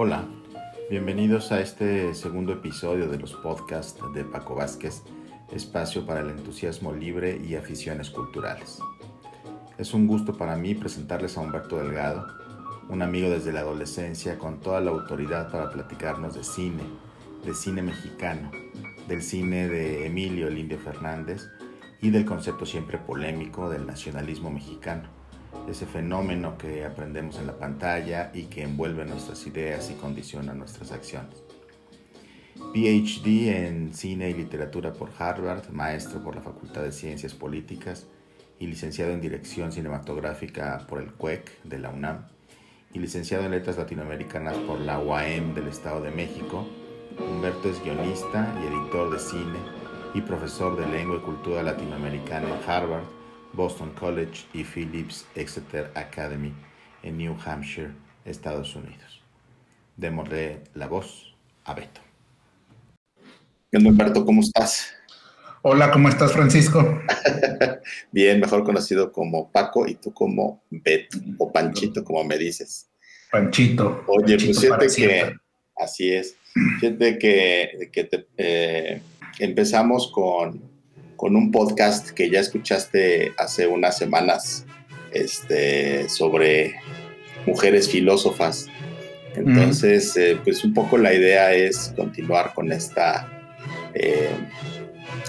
Hola, bienvenidos a este segundo episodio de los podcasts de Paco Vázquez, espacio para el entusiasmo libre y aficiones culturales. Es un gusto para mí presentarles a Humberto Delgado, un amigo desde la adolescencia con toda la autoridad para platicarnos de cine, de cine mexicano, del cine de Emilio Lindio Fernández y del concepto siempre polémico del nacionalismo mexicano ese fenómeno que aprendemos en la pantalla y que envuelve nuestras ideas y condiciona nuestras acciones. PhD en Cine y Literatura por Harvard, maestro por la Facultad de Ciencias Políticas y licenciado en Dirección Cinematográfica por el CUEC de la UNAM y licenciado en Letras Latinoamericanas por la UAM del Estado de México. Humberto es guionista y editor de cine y profesor de Lengua y Cultura Latinoamericana en Harvard Boston College y Phillips Exeter Academy en New Hampshire, Estados Unidos. Démosle la voz a Beto. Humberto, ¿cómo estás? Hola, ¿cómo estás, Francisco? Bien, mejor conocido como Paco y tú como Beto, o Panchito, como me dices. Panchito. Oye, pues fíjate que, así es, fíjate que, que eh, empezamos con, con un podcast que ya escuchaste hace unas semanas este, sobre mujeres filósofas. Entonces, eh, pues un poco la idea es continuar con esta eh,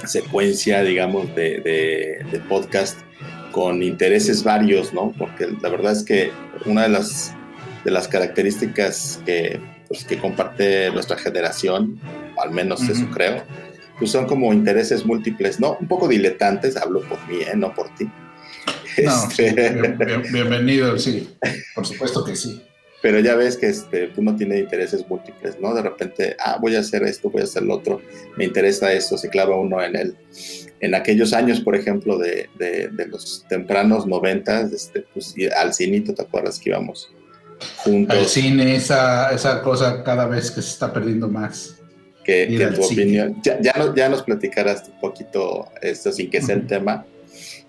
secuencia, digamos, de, podcast con intereses varios, ¿no? Porque la verdad es que una de las, de las características que, pues, que comparte nuestra generación, al menos eso creo, pues son como intereses múltiples, ¿no? Un poco diletantes, hablo por mí, ¿eh? No por ti. No, este, bienvenido, sí, por supuesto que sí. Pero ya ves que este, uno tiene intereses múltiples, ¿no? De repente, ah, voy a hacer esto, voy a hacer lo otro, me interesa esto, se clava uno en el, en aquellos años, por ejemplo, de, de, los tempranos noventas, este, pues al cinito, ¿te acuerdas que íbamos juntos? Al cine, esa, esa cosa cada vez que se está perdiendo más que, tu opinión, ya, ya, nos platicarás un poquito esto sin que sea el tema.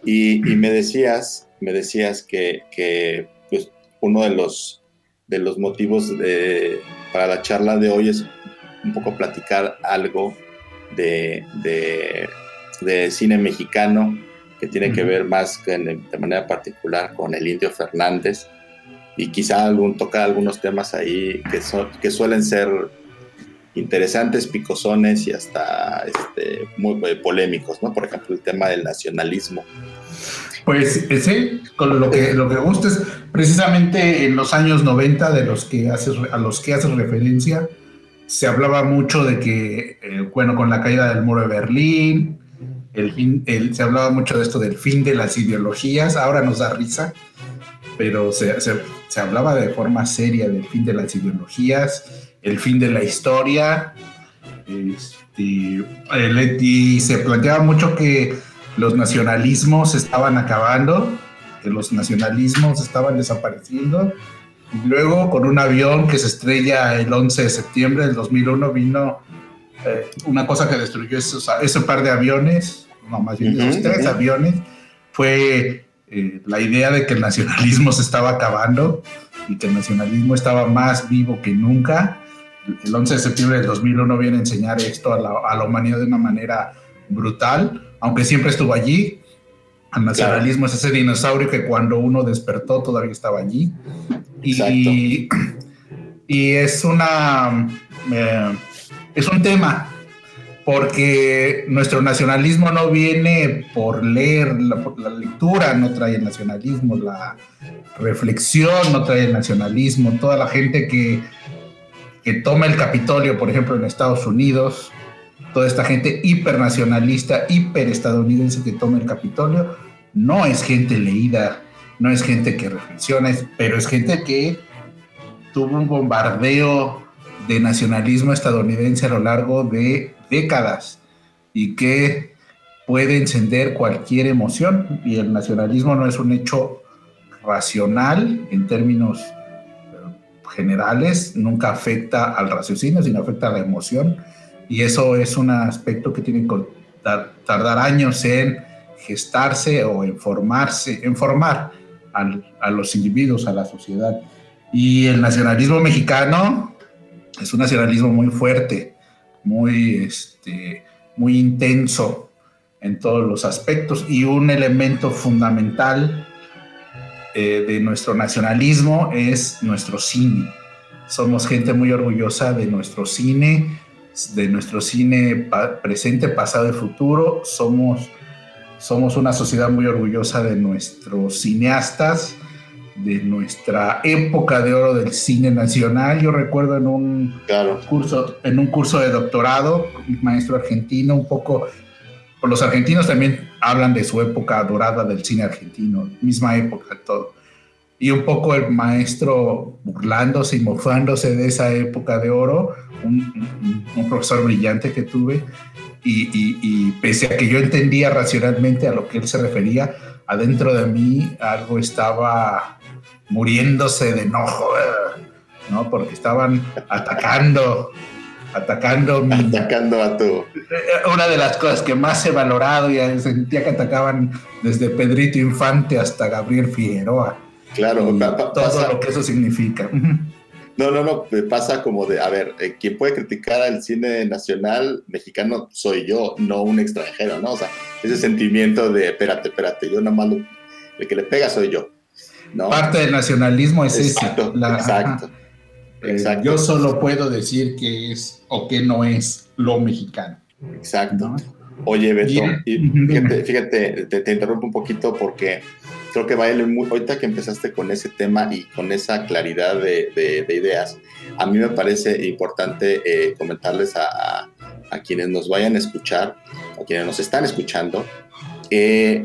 Y, me decías, me decías que, que pues, uno de los, de los motivos de, para la charla de hoy es un poco platicar algo de, de, cine mexicano que tiene que ver más de manera particular con el Indio Fernández. Y quizá algún, tocar algunos temas ahí que, son, que suelen ser interesantes, picosones y hasta este, muy eh, polémicos, ¿no? Por ejemplo, el tema del nacionalismo. Pues sí, con lo que, lo que gusta es precisamente en los años 90 de los que haces, a los que haces referencia, se hablaba mucho de que, eh, bueno, con la caída del muro de Berlín, el fin, el, se hablaba mucho de esto del fin de las ideologías, ahora nos da risa, pero se, se, se hablaba de forma seria del fin de las ideologías, el fin de la historia. Este, y se planteaba mucho que los nacionalismos estaban acabando, que los nacionalismos estaban desapareciendo. Y luego, con un avión que se estrella el 11 de septiembre del 2001, vino eh, una cosa que destruyó esos, ese par de aviones, no, más bien esos tres aviones, fue eh, la idea de que el nacionalismo se estaba acabando y que el nacionalismo estaba más vivo que nunca el 11 de septiembre del 2001 viene a enseñar esto a la, humanidad de una manera brutal, aunque siempre estuvo allí. El nacionalismo es ese dinosaurio que cuando uno despertó todavía estaba allí. Y, y es una... Eh, es un tema, porque nuestro nacionalismo no viene por leer, la, por la lectura no trae el nacionalismo, la reflexión no trae el nacionalismo, toda la gente que que toma el Capitolio, por ejemplo, en Estados Unidos, toda esta gente hipernacionalista, hiperestadounidense que toma el Capitolio, no es gente leída, no es gente que reflexiona, pero es gente que tuvo un bombardeo de nacionalismo estadounidense a lo largo de décadas y que puede encender cualquier emoción. Y el nacionalismo no es un hecho racional en términos generales, nunca afecta al raciocinio, sino afecta a la emoción. Y eso es un aspecto que tiene que tardar años en gestarse o en formarse, en formar a los individuos, a la sociedad. Y el nacionalismo mexicano es un nacionalismo muy fuerte, muy, este, muy intenso en todos los aspectos y un elemento fundamental eh, de nuestro nacionalismo es nuestro cine. Somos gente muy orgullosa de nuestro cine, de nuestro cine presente, pasado y futuro. Somos, somos una sociedad muy orgullosa de nuestros cineastas, de nuestra época de oro del cine nacional. Yo recuerdo en un curso, en un curso de doctorado, un maestro argentino, un poco, los argentinos también hablan de su época dorada del cine argentino, misma época todo. Y un poco el maestro burlándose y mofándose de esa época de oro, un, profesor brillante que tuve, y, y pese a que yo entendía racionalmente a lo que él se refería, adentro de mí algo estaba muriéndose de enojo, ¿no? Porque estaban atacando, atacando Atacando a tu... Una de las cosas que más he valorado y sentía que atacaban desde Pedrito Infante hasta Gabriel Figueroa. Claro, todo lo que eso significa. No, no, no, pasa como de, a ver, eh, quien puede criticar al cine nacional mexicano soy yo, no un extranjero, ¿no? O sea, ese sentimiento de, espérate, espérate, yo nada más el que le pega soy yo. Parte del nacionalismo es exacto, ese. exacto, eh, exacto. Yo solo puedo decir que es o que no es lo mexicano. Exacto. Oye, Beto, fíjate, fíjate te, interrumpo un poquito porque creo que vale muy, ahorita que empezaste con ese tema y con esa claridad de, ideas, a mí me parece importante eh, comentarles a, quienes nos vayan a escuchar, o quienes nos están escuchando, eh,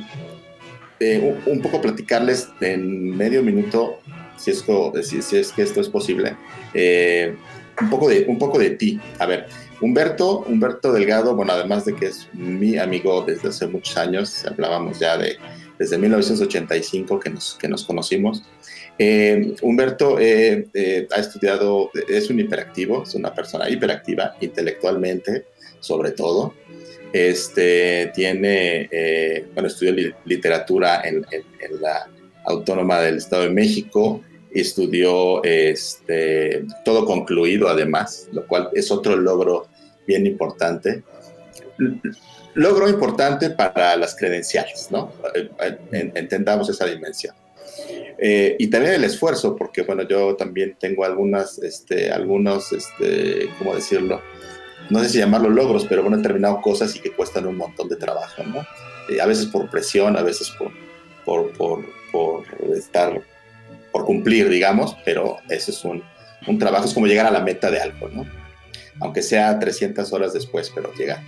eh, un, poco platicarles en medio minuto, si es, si, es que esto es posible, eh, un, poco de, un poco de ti. A ver, Humberto, Humberto Delgado, bueno, además de que es mi amigo desde hace muchos años, hablábamos ya de desde 1985 que nos, que nos conocimos. Eh, Humberto ha estudiado, es un hiperactivo, es una persona hiperactiva intelectualmente, sobre todo. Este, tiene, eh, bueno, estudió literatura en, la Autónoma del Estado de México, estudió este, todo concluido además, lo cual es otro logro bien importante. Logro importante para las credenciales, ¿no? Eh, entendamos esa dimensión. Eh, y también el esfuerzo, porque bueno, yo también tengo algunas, este, algunos, este, ¿cómo decirlo? no sé si llamarlo logros, pero bueno, he terminado cosas y que cuestan un montón de trabajo, ¿no? Eh, a veces por presión, a veces por, por, estar, por cumplir, digamos, pero eso es un, un, trabajo, es como llegar a la meta de algo, ¿no? Aunque sea 300 horas después, pero llega.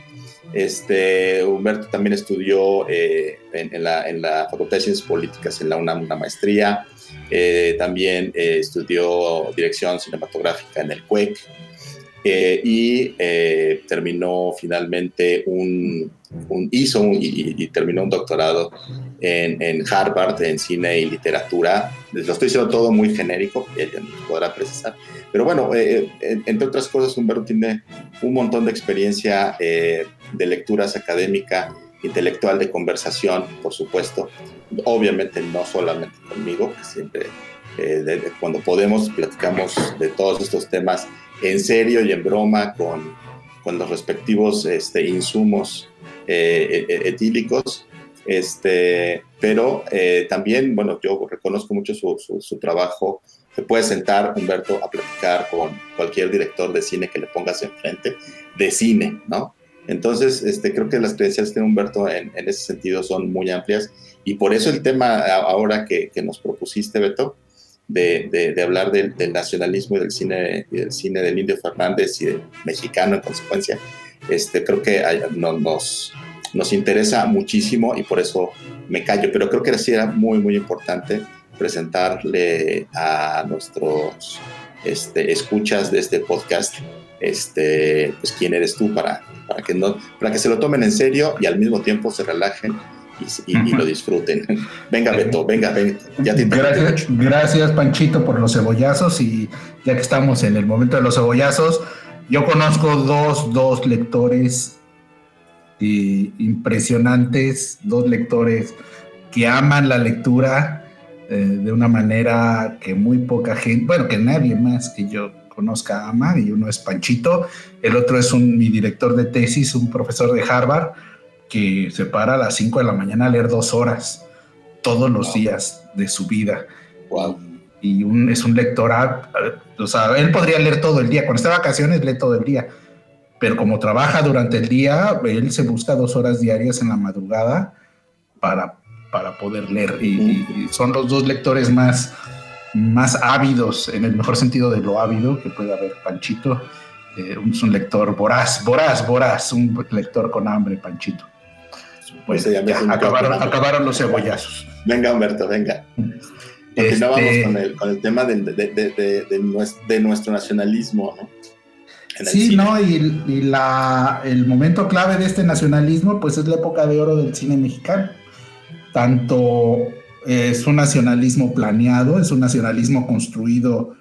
Este, Humberto también estudió eh, en, la, en, la, Facultad de Ciencias Políticas en la UNAM una maestría, eh, también estudió dirección cinematográfica en el CUEC, eh, y eh, terminó finalmente un, hizo y, terminó un doctorado en, en, Harvard en cine y literatura. Lo estoy diciendo todo muy genérico, ella nos podrá precisar. Pero bueno, eh, entre otras cosas, Humberto tiene un montón de experiencia de lecturas académica, intelectual, de conversación, por supuesto. Obviamente no solamente conmigo, que siempre cuando podemos platicamos de todos estos temas en serio y en broma con, con los respectivos este, insumos eh, e, e, etílicos. Este, pero eh, también, bueno, yo reconozco mucho su, su, trabajo. Te puedes sentar, Humberto, a platicar con cualquier director de cine que le pongas enfrente, de cine, ¿no? Entonces, este, creo que las credenciales de Humberto en, en, ese sentido son muy amplias y por eso el tema ahora que, que nos propusiste, Beto, de, de, hablar del, nacionalismo y del cine, y del cine del Indio Fernández y del mexicano en consecuencia, este, creo que nos, nos interesa muchísimo y por eso me callo, pero creo que sí era muy, muy importante presentarle a nuestros este, escuchas de este podcast, este, pues quién eres tú para, para, que no, para que se lo tomen en serio y al mismo tiempo se relajen y, lo disfruten. venga, Beto, venga, venga. Ya te gracias, gracias, Panchito, por los cebollazos. Y ya que estamos en el momento de los cebollazos, yo conozco dos, dos lectores impresionantes, dos lectores que aman la lectura de una manera que muy poca gente, bueno, que nadie más que yo conozca ama, y uno es Panchito, el otro es un, mi director de tesis, un profesor de Harvard, que se para a las 5 de la mañana a leer dos horas todos los días de su vida. Wow. Y un, es un lector, o sea, él podría leer todo el día, cuando está de vacaciones lee todo el día, pero como trabaja durante el día, él se busca dos horas diarias en la madrugada para, para poder leer. Y, son los dos lectores más, más ávidos, en el mejor sentido de lo ávido que puede haber. Panchito eh, es un lector voraz, voraz, voraz, un lector con hambre, Panchito. Pues ya, acabaron, acabaron, los cebollazos. Venga, Humberto, venga. Continuamos este con, el, con el tema de, de, de, nuestro, nacionalismo, ¿no? Sí, ¿no? Y, y, la, el momento clave de este nacionalismo, pues es la época de oro del cine mexicano. Tanto es un nacionalismo planeado, es un nacionalismo construido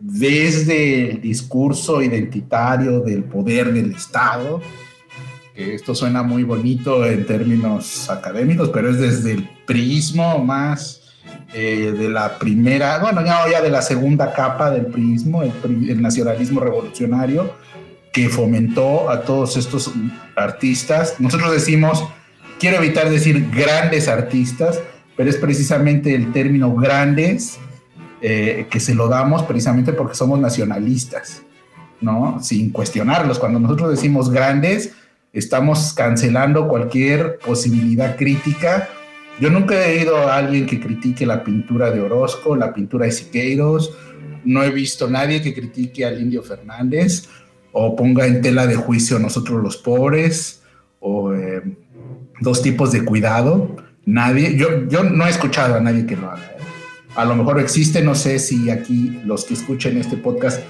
desde el discurso identitario del poder del Estado, que esto suena muy bonito en términos académicos, pero es desde el prismo más eh, de la primera, bueno, ya, de la segunda capa del prismo, el, nacionalismo revolucionario, que fomentó a todos estos artistas. Nosotros decimos, quiero evitar decir grandes artistas, pero es precisamente el término grandes eh, que se lo damos precisamente porque somos nacionalistas, ¿no? Sin cuestionarlos. Cuando nosotros decimos grandes, estamos cancelando cualquier posibilidad crítica. Yo nunca he oído a alguien que critique la pintura de Orozco, la pintura de Siqueiros, no he visto nadie que critique al Indio Fernández o ponga en tela de juicio a nosotros los pobres o eh, dos tipos de cuidado. Nadie, yo, yo no he escuchado a nadie que lo haga. ¿eh? A lo mejor existe, no sé si aquí los que escuchen este podcast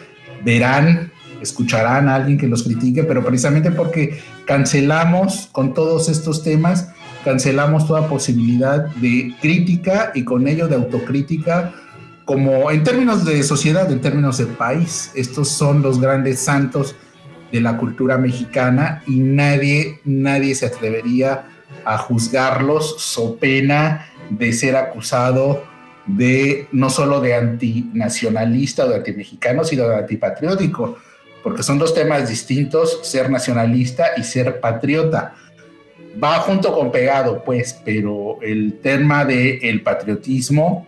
verán escucharán a alguien que los critique, pero precisamente porque cancelamos con todos estos temas, cancelamos toda posibilidad de crítica y con ello de autocrítica, como en términos de sociedad, en términos de país. Estos son los grandes santos de la cultura mexicana y nadie, nadie se atrevería a juzgarlos so pena de ser acusado de no solo de antinacionalista o de antimexicano, sino de antipatriótico porque son dos temas distintos, ser nacionalista y ser patriota. Va junto con pegado, pues, pero el tema del el patriotismo,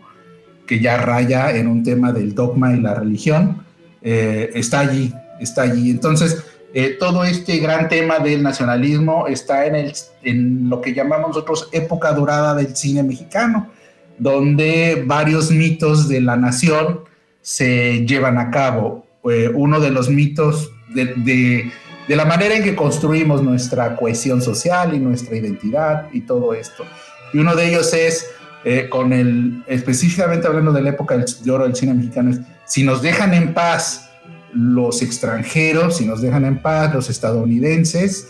que ya raya en un tema del dogma y la religión, eh, está allí, está allí. Entonces, eh, todo este gran tema del nacionalismo está en, el, en lo que llamamos nosotros época dorada del cine mexicano, donde varios mitos de la nación se llevan a cabo uno de los mitos de, la manera en que construimos nuestra cohesión social y nuestra identidad y todo esto. Y uno de ellos es, eh, con el, específicamente hablando de la época de oro del cine mexicano, es, si nos dejan en paz los extranjeros, si nos dejan en paz los estadounidenses,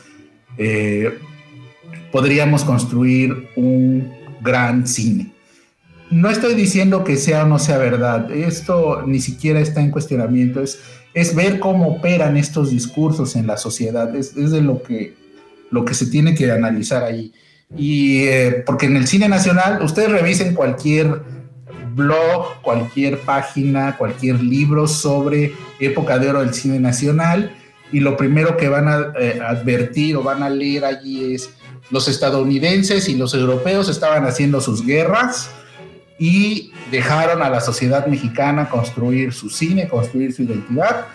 eh, podríamos construir un gran cine. No estoy diciendo que sea o no sea verdad, esto ni siquiera está en cuestionamiento, es, es ver cómo operan estos discursos en la sociedad, es, de lo que, lo que se tiene que analizar ahí. Y eh, porque en el cine nacional, ustedes revisen cualquier blog, cualquier página, cualquier libro sobre época de oro del cine nacional, y lo primero que van a eh, advertir o van a leer allí es los estadounidenses y los europeos estaban haciendo sus guerras, y dejaron a la sociedad mexicana construir su cine, construir su identidad.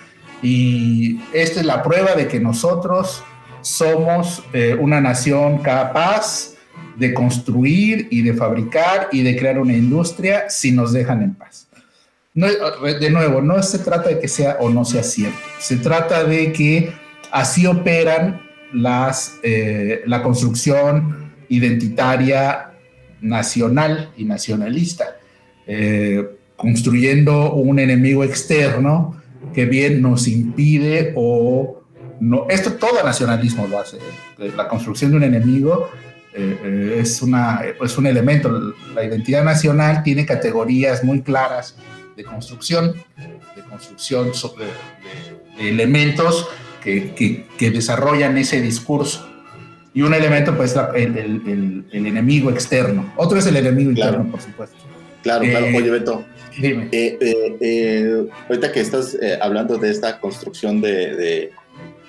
Y esta es la prueba de que nosotros somos eh, una nación capaz de construir y de fabricar y de crear una industria si nos dejan en paz. de nuevo, no se trata de que sea o no sea cierto, se trata de que así operan las, eh, la construcción identitaria nacional y nacionalista, eh, construyendo un enemigo externo que bien nos impide o no, esto todo nacionalismo lo hace, la construcción de un enemigo eh, es, una, es un elemento, la identidad nacional tiene categorías muy claras de construcción, de construcción de, elementos que, que, que desarrollan ese discurso y un elemento, pues, el, el, el, enemigo externo. Otro es el enemigo interno, por supuesto. Claro, claro. Oye, Beto. Dime. ahorita que estás hablando de esta construcción de,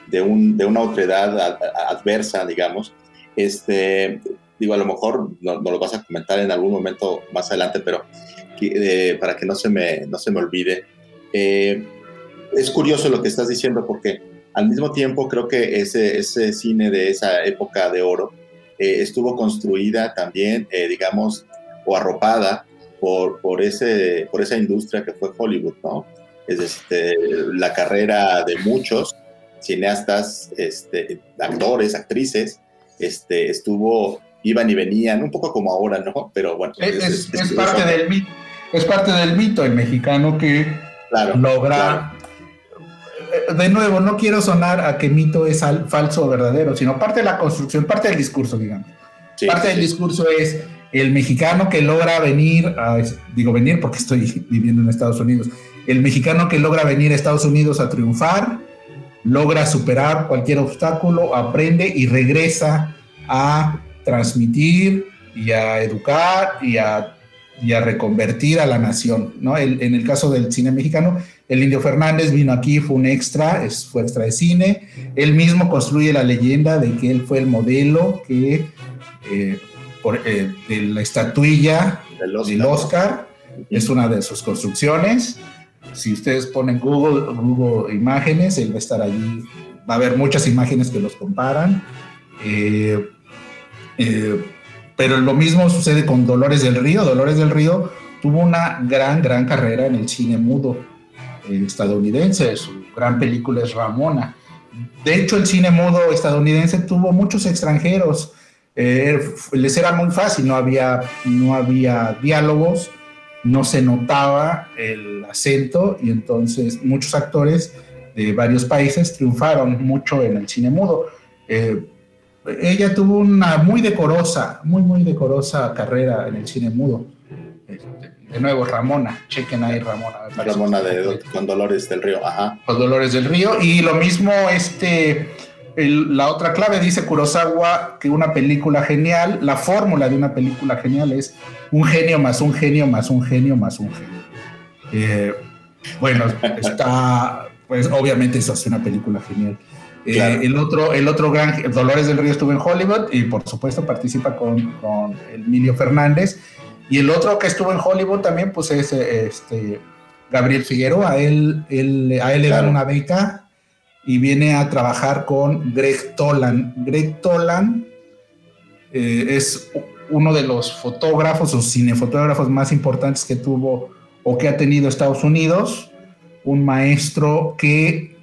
de, un, de una otredad adversa, digamos, este, digo, a lo mejor no, lo vas a comentar en algún momento más adelante, pero para que no se me, no se me olvide. es curioso lo que estás diciendo porque al mismo tiempo, creo que ese, ese cine de esa época de oro eh, estuvo construida también, eh, digamos, o arropada por, por, ese, por esa industria que fue Hollywood, ¿no? Es este, la carrera de muchos cineastas, este, actores, actrices, este, estuvo, iban y venían, un poco como ahora, ¿no? Pero bueno. Es, parte, del mito, es parte del mito el mexicano que logra de nuevo, no quiero sonar a que mito es falso o verdadero, sino parte de la construcción, parte del discurso, digamos. parte del discurso es el mexicano que logra venir, digo venir porque estoy viviendo en Estados Unidos, el mexicano que logra venir a Estados Unidos a triunfar, logra superar cualquier obstáculo, aprende y regresa a transmitir y a educar y a, reconvertir a la nación. ¿no? en el caso del cine mexicano, el Indio Fernández vino aquí, fue un extra, es, fue extra de cine. Él mismo construye la leyenda de que él fue el modelo que, eh, por, eh, de la estatuilla del Oscar, es una de sus construcciones. Si ustedes ponen Google, Google Imágenes, él va a estar allí. Va a haber muchas imágenes que los comparan. Eh, pero lo mismo sucede con Dolores del Río. Dolores del Río tuvo una gran, gran carrera en el cine mudo estadounidense, su gran película es Ramona. De hecho, el cine mudo estadounidense tuvo muchos extranjeros. Eh, les era muy fácil, no había, no había diálogos, no se notaba el acento y entonces muchos actores de varios países triunfaron mucho en el cine mudo. Eh, ella tuvo una muy decorosa, muy, muy decorosa carrera en el cine mudo. Este, de nuevo, Ramona, chequen ahí Ramona. Ramona de, con Dolores del Río, ajá. Con Dolores del Río. Y lo mismo, este, la otra clave dice Kurosawa que una película genial, la fórmula de una película genial es un genio más un genio más un genio más un genio. Eh, bueno, está, pues obviamente eso hace una película genial. Eh, el, otro, el otro gran, Dolores del Río estuvo en Hollywood y por supuesto participa con, con Emilio Fernández y el otro que estuvo en Hollywood también, pues es este, Gabriel Figueroa. A él, a él le dan una beca y viene a trabajar con Greg Tolan. Greg Tolan eh, es uno de los fotógrafos o cinefotógrafos más importantes que tuvo o que ha tenido Estados Unidos. Un maestro que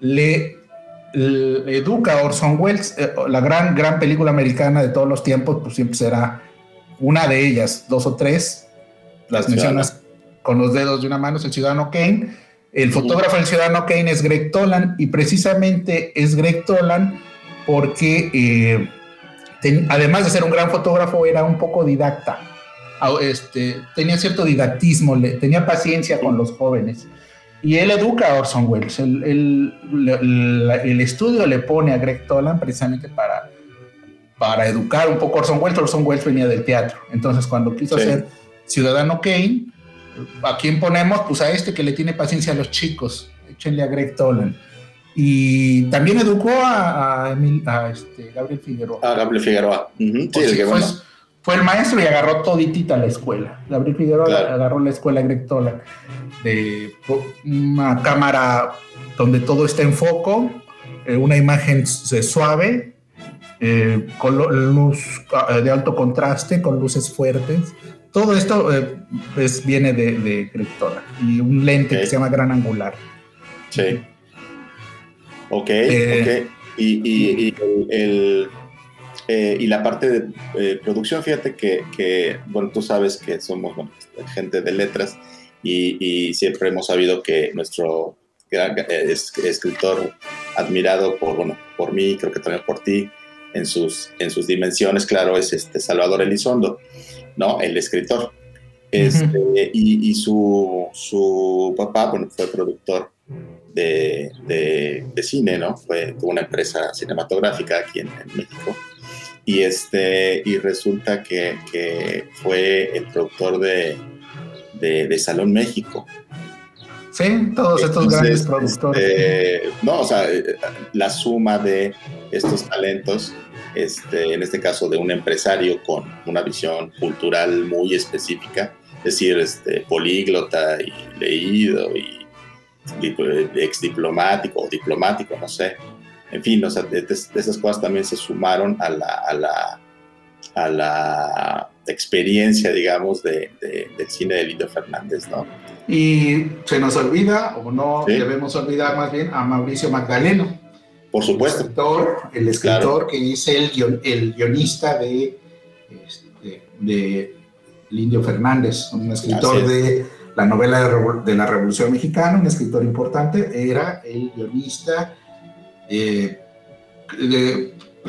le, educa a Orson Welles. Eh, la gran, gran película americana de todos los tiempos, pues siempre será una de ellas, dos o tres, las mencionas con los dedos de una mano, es el Ciudadano Kane. El fotógrafo del Ciudadano Kane es Greg Tolan y precisamente es Greg Tolan porque eh, además de ser un gran fotógrafo era un poco didacta. Este, tenía cierto didactismo, tenía paciencia con los jóvenes. Y él educa a Orson Welles. el, el estudio le pone a Greg Tolan precisamente para para educar un poco a Orson Welles. Orson Welles venía del teatro. Entonces, cuando quiso ser Ciudadano Kane, ¿a quién ponemos? Pues a este que le tiene paciencia a los chicos. Échenle a Greg Tolan. Y también educó a, este, Gabriel Figueroa. A Gabriel Figueroa. sí, fue, fue, el maestro y agarró toditita la escuela. Gabriel Figueroa agarró la escuela Greg Tolan de una cámara donde todo está en foco, eh, una imagen suave, eh, con luz eh, de alto contraste, con luces fuertes. Todo esto eh, viene de, de y un lente que se llama gran angular. Sí. Ok, ok. Y, el, y la parte de producción, fíjate que, bueno, tú sabes que somos gente de letras y, siempre hemos sabido que nuestro gran, escritor admirado por, bueno, por mí, creo que también por ti, en sus, en sus dimensiones, claro, es este Salvador Elizondo, ¿no? El escritor. Este, y, su, su, papá, bueno, fue productor de, de, cine, ¿no? Fue, tuvo una empresa cinematográfica aquí en, México. Y, este, y resulta que, que, fue el productor de, de, Salón México. Sí, todos estos grandes productores. Este, no, o sea, la suma de estos talentos, este, en este caso de un empresario con una visión cultural muy específica, es decir, este, políglota y leído y ex diplomático o diplomático, no sé. En fin, o sea, de, esas cosas también se sumaron a la, a la, a la experiencia, digamos, de, del cine de Lindo Fernández, ¿no? Y se nos olvida, o no debemos olvidar más bien, a Mauricio Magdaleno. Por supuesto. El escritor, el escritor que es el, el guionista de, este, de Lindio Fernández, un escritor de la novela de, la Revolución Mexicana, un escritor importante, era el guionista eh,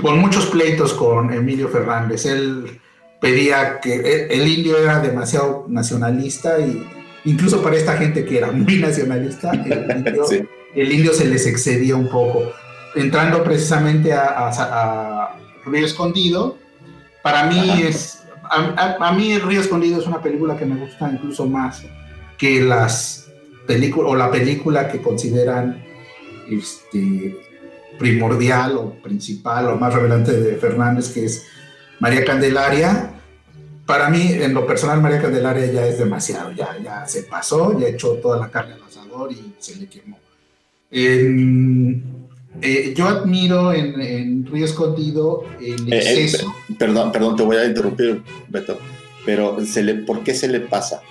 con muchos pleitos con Emilio Fernández. Él pedía que el, indio era demasiado nacionalista y incluso para esta gente que era muy nacionalista, el indio, se les excedía un poco. Entrando precisamente a, Río Escondido, para mí es, a, mí el Río Escondido es una película que me gusta incluso más que las películas o la película que consideran este, primordial o principal o más revelante de Fernández, que es María Candelaria. Para mí, en lo personal, María Candelaria ya es demasiado, ya, ya se pasó, ya echó toda la carne al asador y se le quemó. Eh, yo admiro en, Río Escondido el eh, eh, exceso. perdón, perdón, te voy a interrumpir, Beto, pero se le, ¿por qué se le pasa?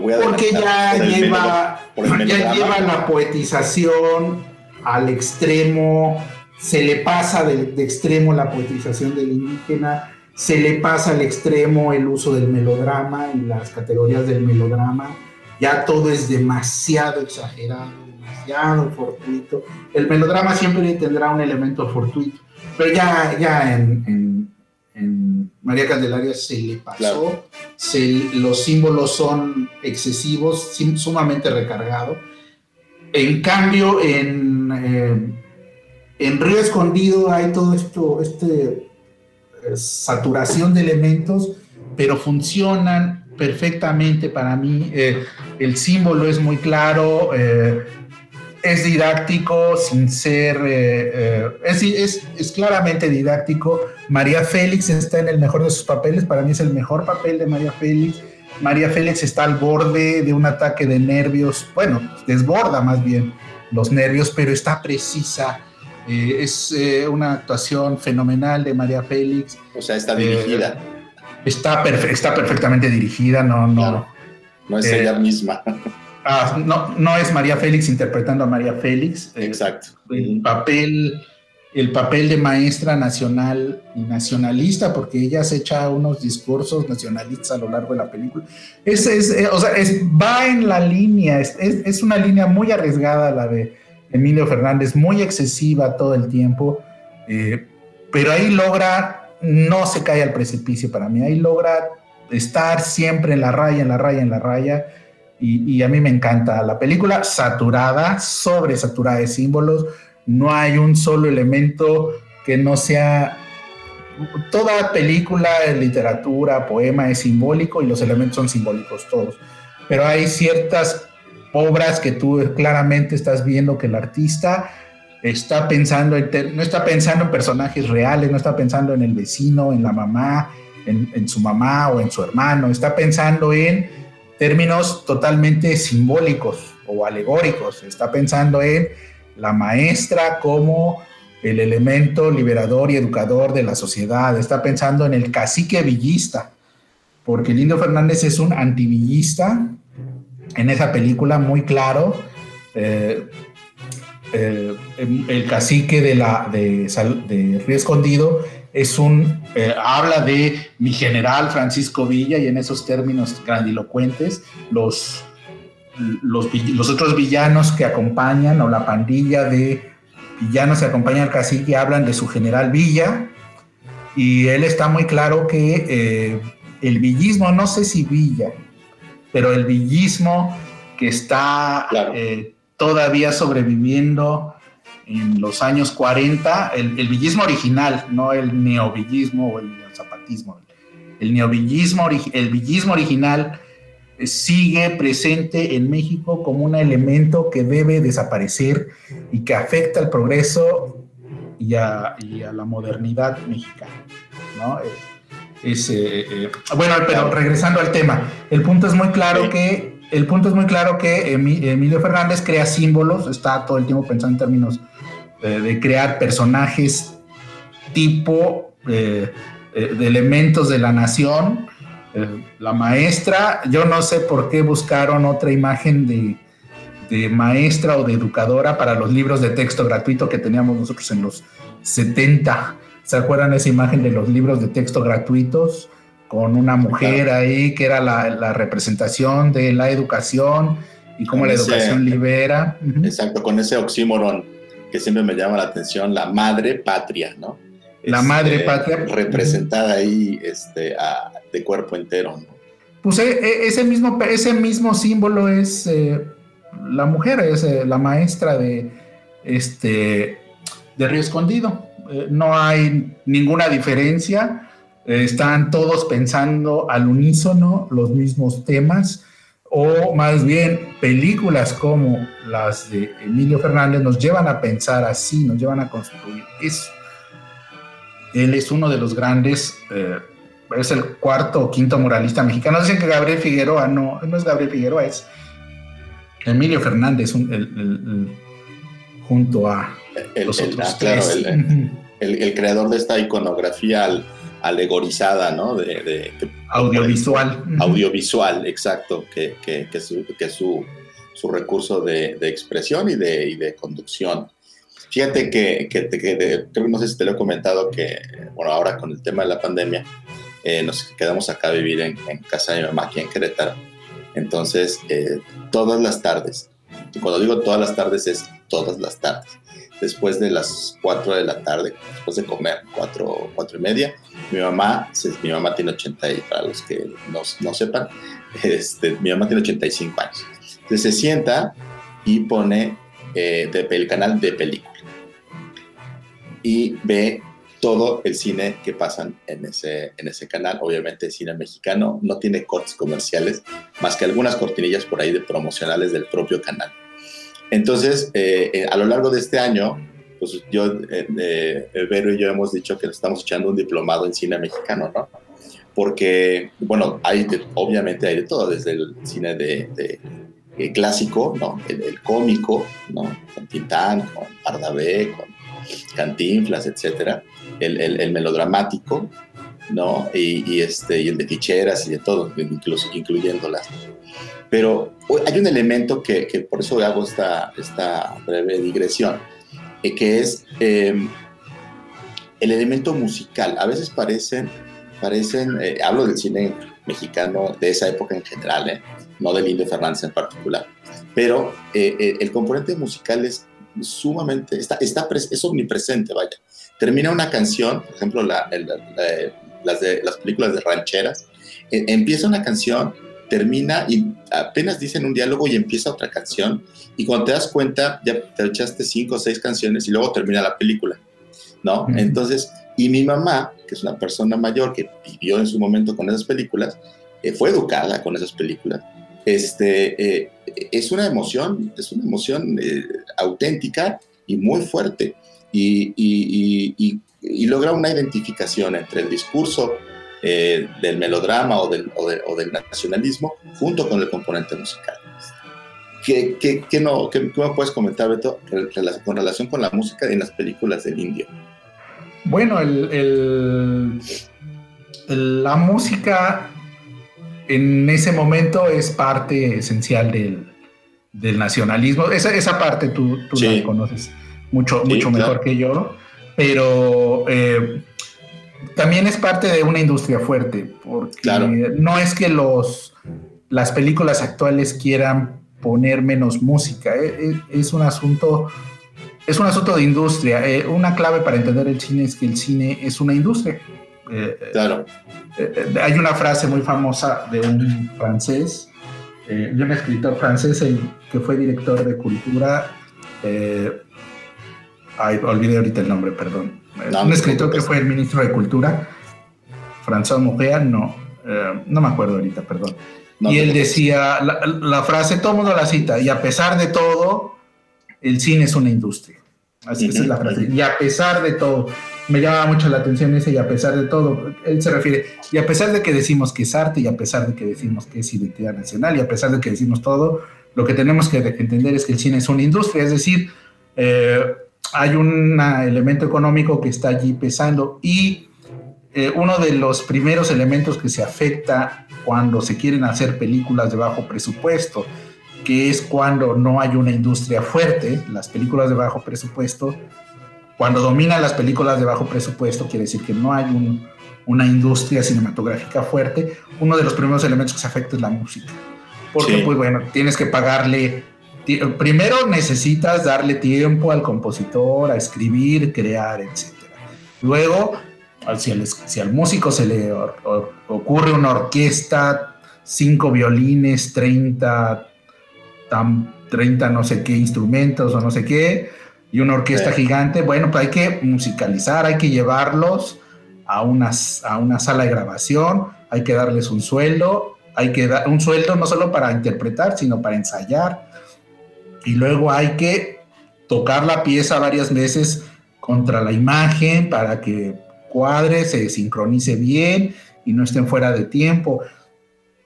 Porque ya lleva, ya lleva la poetización al extremo, se le pasa de, extremo la poetización del indígena, se le pasa al extremo el uso del melodrama y las categorías del melodrama, ya todo es demasiado exagerado, demasiado fortuito. El melodrama siempre tendrá un elemento fortuito, pero ya, ya en María Candelaria se le pasó, los símbolos son excesivos, sumamente recargados. En cambio, en, eh, en Río Escondido hay todo esto, este eh, saturación de elementos, pero funcionan perfectamente para mí. Eh, el símbolo es muy claro, es didáctico sin ser, eh, eh, es, claramente didáctico. María Félix está en el mejor de sus papeles, para mí es el mejor papel de María Félix. María Félix está al borde de un ataque de nervios, bueno, desborda más bien los nervios, pero está precisa. Eh, es una actuación fenomenal de María Félix. O sea, está dirigida. está, está perfectamente dirigida, no, no. No es ella misma. Ah, no, no es María Félix interpretando a María Félix. Exacto. El papel, el papel de maestra nacional y nacionalista, porque ella se echa unos discursos nacionalistas a lo largo de la película. Es, es eh, o sea, es, va en la línea, es, es, una línea muy arriesgada la de Emilio Fernández, muy excesiva todo el tiempo, eh, pero ahí logra, no se cae al precipicio para mí, ahí logra estar siempre en la raya, en la raya, en la raya y, a mí me encanta la película, saturada, sobresaturada de símbolos, no hay un solo elemento que no sea... Toda película, literatura, poema es simbólico y los elementos son simbólicos todos, pero hay ciertas obras que tú claramente estás viendo que el artista está pensando, en, no está pensando en personajes reales, no está pensando en el vecino, en la mamá, en su mamá o en su hermano, está pensando en términos totalmente simbólicos o alegóricos. Está pensando en la maestra como el elemento liberador y educador de la sociedad. Está pensando en el cacique villista, porque Lindo Fernández es un antivillista en esa película muy claro. Eh, eh, el cacique de, la, de, de Río Escondido es un, eh, habla de mi general Francisco Villa y en esos términos grandilocuentes, los, los, otros villanos que acompañan o la pandilla de villanos que acompañan al cacique hablan de su general Villa y él está muy claro que eh, el villismo, no sé si Villa, pero el villismo que está eh, todavía sobreviviendo en los años 40, el, villismo original, no el neovillismo o el zapatismo. El neovillismo, el villismo original sigue presente en México como un elemento que debe desaparecer y que afecta al progreso y a, la modernidad mexicana. ¿no? Es, eh, eh, bueno, pero regresando al tema, el punto es muy claro que el punto es muy claro que Emilio Fernández crea símbolos, está todo el tiempo pensando en términos de crear personajes tipo de elementos de la nación eh, la maestra, yo no sé por qué buscaron otra imagen de, maestra o de educadora para los libros de texto gratuito que teníamos nosotros en los 70. ¿Se acuerdan esa imagen de los libros de texto gratuitos? Con una mujer ahí que era la, representación de la educación y cómo la educación libera. Exacto, con ese oxímoron que siempre me llama la atención, la madre patria, ¿no? La madre este, patria. Representada ahí este, de cuerpo entero. ¿no? Pues e, e, ese mismo, ese mismo símbolo es eh, la mujer, es eh, la maestra de, este, de Río Escondido. Eh, no hay ninguna diferencia. están todos pensando al unísono los mismos temas o más bien películas como las de Emilio Fernández nos llevan a pensar así, nos llevan a construir eso. Él es uno de los grandes, eh, es el cuarto o quinto muralista mexicano. Dicen que Gabriel Figueroa, no, no es Gabriel Figueroa, es Emilio Fernández, junto a los otros el, creador de esta iconografía alegorizada, ¿no? De, audiovisual. audiovisual, exacto, que, que, que, su, que su, su recurso de, expresión y de, y de conducción. Fíjate que, que, que, no sé si te lo he comentado, que bueno, ahora con el tema de la pandemia, eh, nos quedamos acá a vivir en, casa de mi mamá aquí en Querétaro. Entonces, eh, todas las tardes, y cuando digo todas las tardes es todas las tardes, después de las 4 de la tarde, después de comer, 4, cuatro y media, mi mamá, mi mamá tiene 80, y para los que no, no sepan, este, mi mamá tiene 85 años. Entonces se sienta y pone eh, el canal de película y ve todo el cine que pasan en ese, en ese canal. Obviamente cine mexicano no tiene cortes comerciales, más que algunas cortinillas por ahí de promocionales del propio canal. Entonces, eh, eh, a lo largo de este año, pues yo, eh, Vero y yo hemos dicho que estamos echando un diplomado en cine mexicano, ¿no? Porque, bueno, hay obviamente hay de todo, desde el cine de, clásico, ¿no? El, cómico, ¿no? Con Tintán, con Pardavé, con Cantinflas, etcétera, el, el, melodramático, ¿no? Y, este, y el de ficheras y de todo, incluso, incluyéndolas. Pero hay un elemento que, que por eso hago esta, esta breve digresión, eh, que es em, el elemento musical. A veces parecen, parecen eh, hablo del cine mexicano de esa época en general, ¿eh? no del Indio Fernández en particular, pero el componente musical es sumamente, está, está es omnipresente, vaya. Termina una canción, por ejemplo, la, las, de, las películas de rancheras, empieza una canción, termina y apenas dicen un diálogo y empieza otra canción, y cuando te das cuenta, ya te echaste cinco o seis canciones y luego termina la película, ¿no? Entonces, y mi mamá, que es una persona mayor que vivió en su momento con esas películas, eh, fue educada con esas películas, este, eh, es una emoción, es una emoción eh, auténtica y muy fuerte. Y, logra una identificación entre el discurso eh, del melodrama o del, o, del, nacionalismo junto con el componente musical. ¿Qué, qué, no, qué, me puedes comentar, Beto, con relación con la música en las películas del indio? Bueno, el, la música en ese momento es parte esencial del, nacionalismo. Esa, esa parte tú, tú la conoces mucho, mucho mejor que yo, pero eh, también es parte de una industria fuerte, porque no es que los, las películas actuales quieran poner menos música, eh, eh, es, un asunto... Es un asunto de industria. una clave para entender el cine es que el cine es una industria. claro. Eh, hay una frase muy famosa de un francés, eh, de un escritor francés que fue director de cultura. Eh, ay, olvidé ahorita el nombre, perdón. un escritor que fue el ministro de Cultura, François Mouret, no, no me acuerdo ahorita, perdón. y él decía, la, frase, todo mundo la cita, y a pesar de todo, el cine es una industria. Así es la frase. Y a pesar de todo, me llama mucho la atención ese, y a pesar de todo, él se refiere, y a pesar de que decimos que es arte, y a pesar de que decimos que es identidad nacional, y a pesar de que decimos todo, lo que tenemos que entender es que el cine es una industria, es decir, eh, hay un elemento económico que está allí pesando y eh, uno de los primeros elementos que se afecta cuando se quieren hacer películas de bajo presupuesto, que es cuando no hay una industria fuerte, las películas de bajo presupuesto, cuando dominan las películas de bajo presupuesto, quiere decir que no hay una industria cinematográfica fuerte, uno de los primeros elementos que se afecta es la música. Porque, pues bueno, tienes que pagarle primero necesitas darle tiempo al compositor a escribir, crear, etc. Luego, si al, si al músico se le ocurre una orquesta, cinco violines, 30, 30 no sé qué instrumentos o no sé qué, y una orquesta gigante, bueno, pues hay que musicalizar, hay que llevarlos a una, a una sala de grabación, hay que darles un sueldo, hay que dar un sueldo no solo para interpretar, sino para ensayar, y luego hay que tocar la pieza varias veces contra la imagen para que cuadre, se sincronice bien y no estén fuera de tiempo.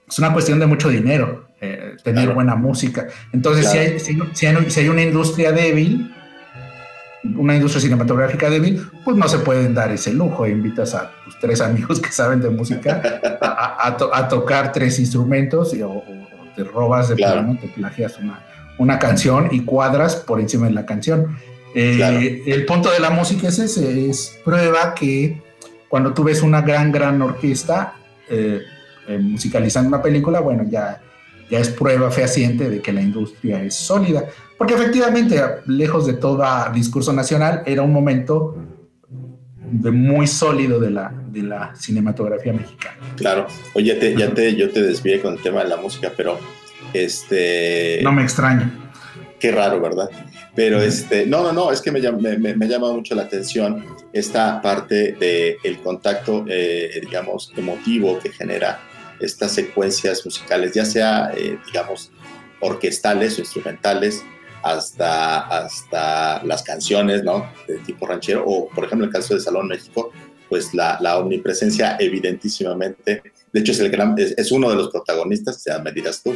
Es una cuestión de mucho dinero, eh, tener buena música. Entonces, si, hay, si, hay, una industria débil, una industria cinematográfica débil, pues no se pueden dar ese lujo. Invitas a tus tres amigos que saben de música a, tocar tres instrumentos y, o, te robas de plano, te plagias una, una canción y cuadras por encima de la canción. Eh, el punto de la música es ese, es prueba que cuando tú ves una gran, gran orquesta eh, eh, musicalizando una película, bueno, ya, ya es prueba fehaciente de que la industria es sólida. Porque efectivamente, lejos de todo discurso nacional, era un momento de muy sólido de la, de la cinematografía mexicana. Claro, oye, ya te, yo te desvié con el tema de la música, pero este... No me extraña. Qué raro, ¿verdad? Pero este, no, no, no, es que me, me, llama mucho la atención esta parte del el contacto, eh, digamos, emotivo que genera estas secuencias musicales, ya sea, eh, digamos, orquestales o instrumentales, hasta, hasta las canciones, ¿no? De tipo ranchero, o por ejemplo, el caso de Salón México, pues la, la omnipresencia evidentísimamente de hecho, es, el gran, es, uno de los protagonistas, ya me dirás tú,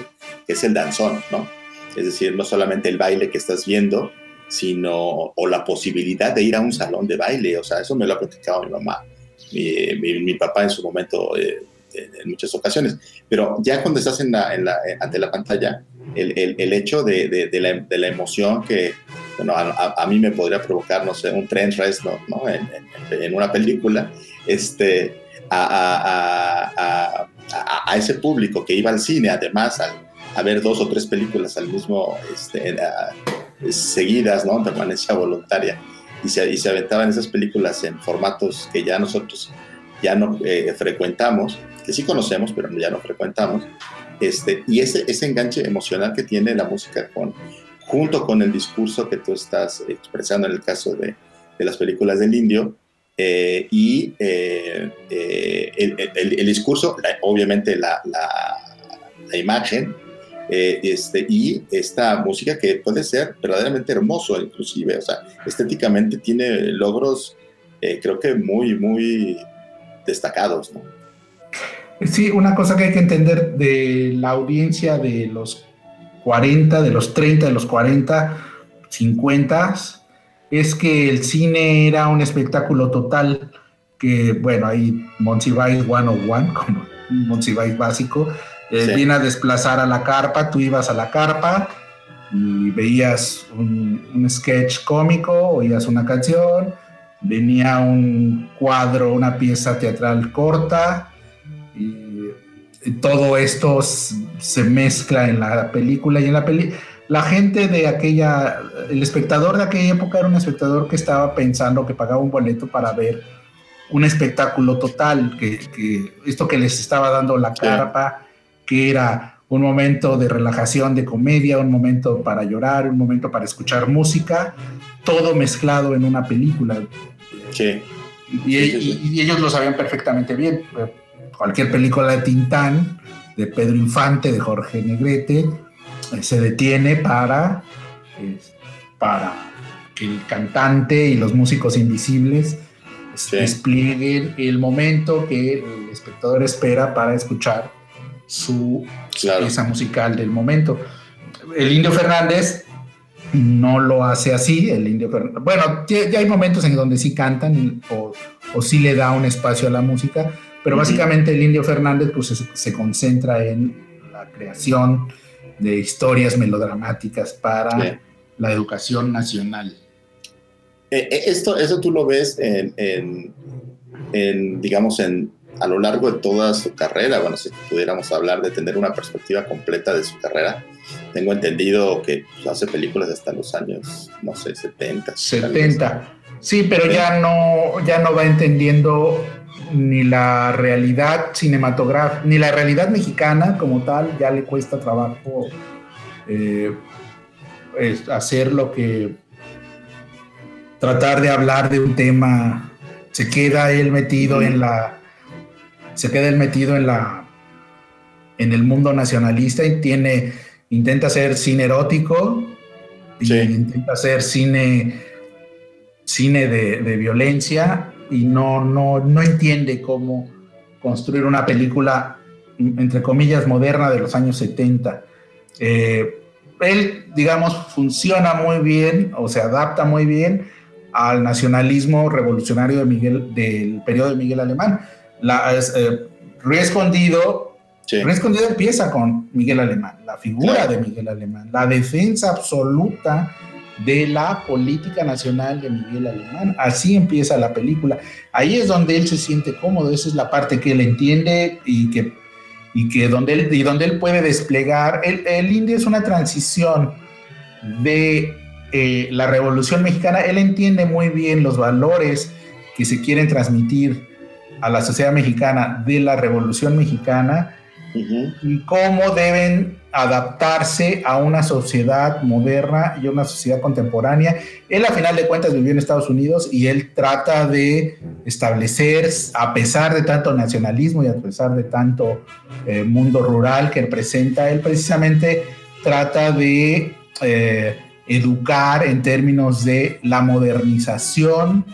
es el danzón, ¿no? Es decir, no solamente el baile que estás viendo, sino, o la posibilidad de ir a un salón de baile, o sea, eso me lo ha platicado mi mamá, mi, mi, papá en su momento, eh, en muchas ocasiones, pero ya cuando estás en la, en la, ante la pantalla, el, el, el hecho de, de, la, de, la, emoción que, bueno, a, a, mí me podría provocar, no sé, un tren ¿no? ¿no? En, en, una película, este, a, ese público que iba al cine, además, a, ver dos o tres películas al mismo, este, seguidas, ¿no? De permanencia voluntaria. Y se, y se aventaban esas películas en formatos que ya nosotros ya no eh, frecuentamos, que sí conocemos, pero ya no frecuentamos. Este, y ese, ese enganche emocional que tiene la música con, junto con el discurso que tú estás expresando en el caso de, de las películas del indio, eh, y eh, eh, el, discurso, obviamente la, la, imagen, este, y esta música que puede ser verdaderamente hermoso, inclusive, o sea, estéticamente tiene logros, creo que muy, muy destacados, ¿no? Sí, una cosa que hay que entender de la audiencia de los 40, de los 30, de los 40, 50, es que el cine era un espectáculo total, que bueno, hay Monsiváis 101, como Monsiváis básico, eh, viene a desplazar a la carpa, tú ibas a la carpa y veías un, sketch cómico, oías una canción, venía un cuadro, una pieza teatral corta, y, todo esto se mezcla en la película y en la película la gente de aquella, el espectador de aquella época era un espectador que estaba pensando que pagaba un boleto para ver un espectáculo total, que, esto que les estaba dando la carpa, que era un momento de relajación, de comedia, un momento para llorar, un momento para escuchar música, todo mezclado en una película. Sí. Y, y ellos lo sabían perfectamente bien. Cualquier película de Tintán, de Pedro Infante, de Jorge Negrete, eh, se detiene para, para que el cantante y los músicos invisibles desplieguen el momento que el espectador espera para escuchar su pieza musical del momento. El Indio Fernández no lo hace así, el Indio Fernández. Bueno, ya hay momentos en donde sí cantan o, o sí le da un espacio a la música, pero básicamente el Indio Fernández pues, se, concentra en la creación de historias melodramáticas para la educación nacional. Eh, eh, esto, eso tú lo ves en, en, digamos, en, a lo largo de toda su carrera. Bueno, si pudiéramos hablar de tener una perspectiva completa de su carrera, tengo entendido que pues, hace películas hasta los años, no sé, 70. 70. Sí, pero ya no, ya no va entendiendo ni la realidad cinematográfica, ni la realidad mexicana como tal, ya le cuesta trabajo eh, hacer lo que tratar de hablar de un tema, se queda él metido en la, se queda metido en la, en el mundo nacionalista y tiene, intenta hacer cine erótico, intenta hacer cine, cine de, violencia y no, no, no entiende cómo construir una película, entre comillas, moderna de los años 70. Eh, él, digamos, funciona muy bien o se adapta muy bien al nacionalismo revolucionario de Miguel, del periodo de Miguel Alemán. La, eh, Escondido, Escondido empieza con Miguel Alemán, la figura de Miguel Alemán, la defensa absoluta de la política nacional de Miguel Alemán. Así empieza la película. Ahí es donde él se siente cómodo, esa es la parte que él entiende y que, y que donde, él, y donde él puede desplegar. El, el indio es una transición de eh, la Revolución Mexicana, él entiende muy bien los valores que se quieren transmitir a la sociedad mexicana de la Revolución Mexicana y cómo deben adaptarse a una sociedad moderna y a una sociedad contemporánea. Él a final de cuentas vivió en Estados Unidos y él trata de establecer, a pesar de tanto nacionalismo y a pesar de tanto eh, mundo rural que representa, él precisamente trata de... Eh, educar en términos de la modernización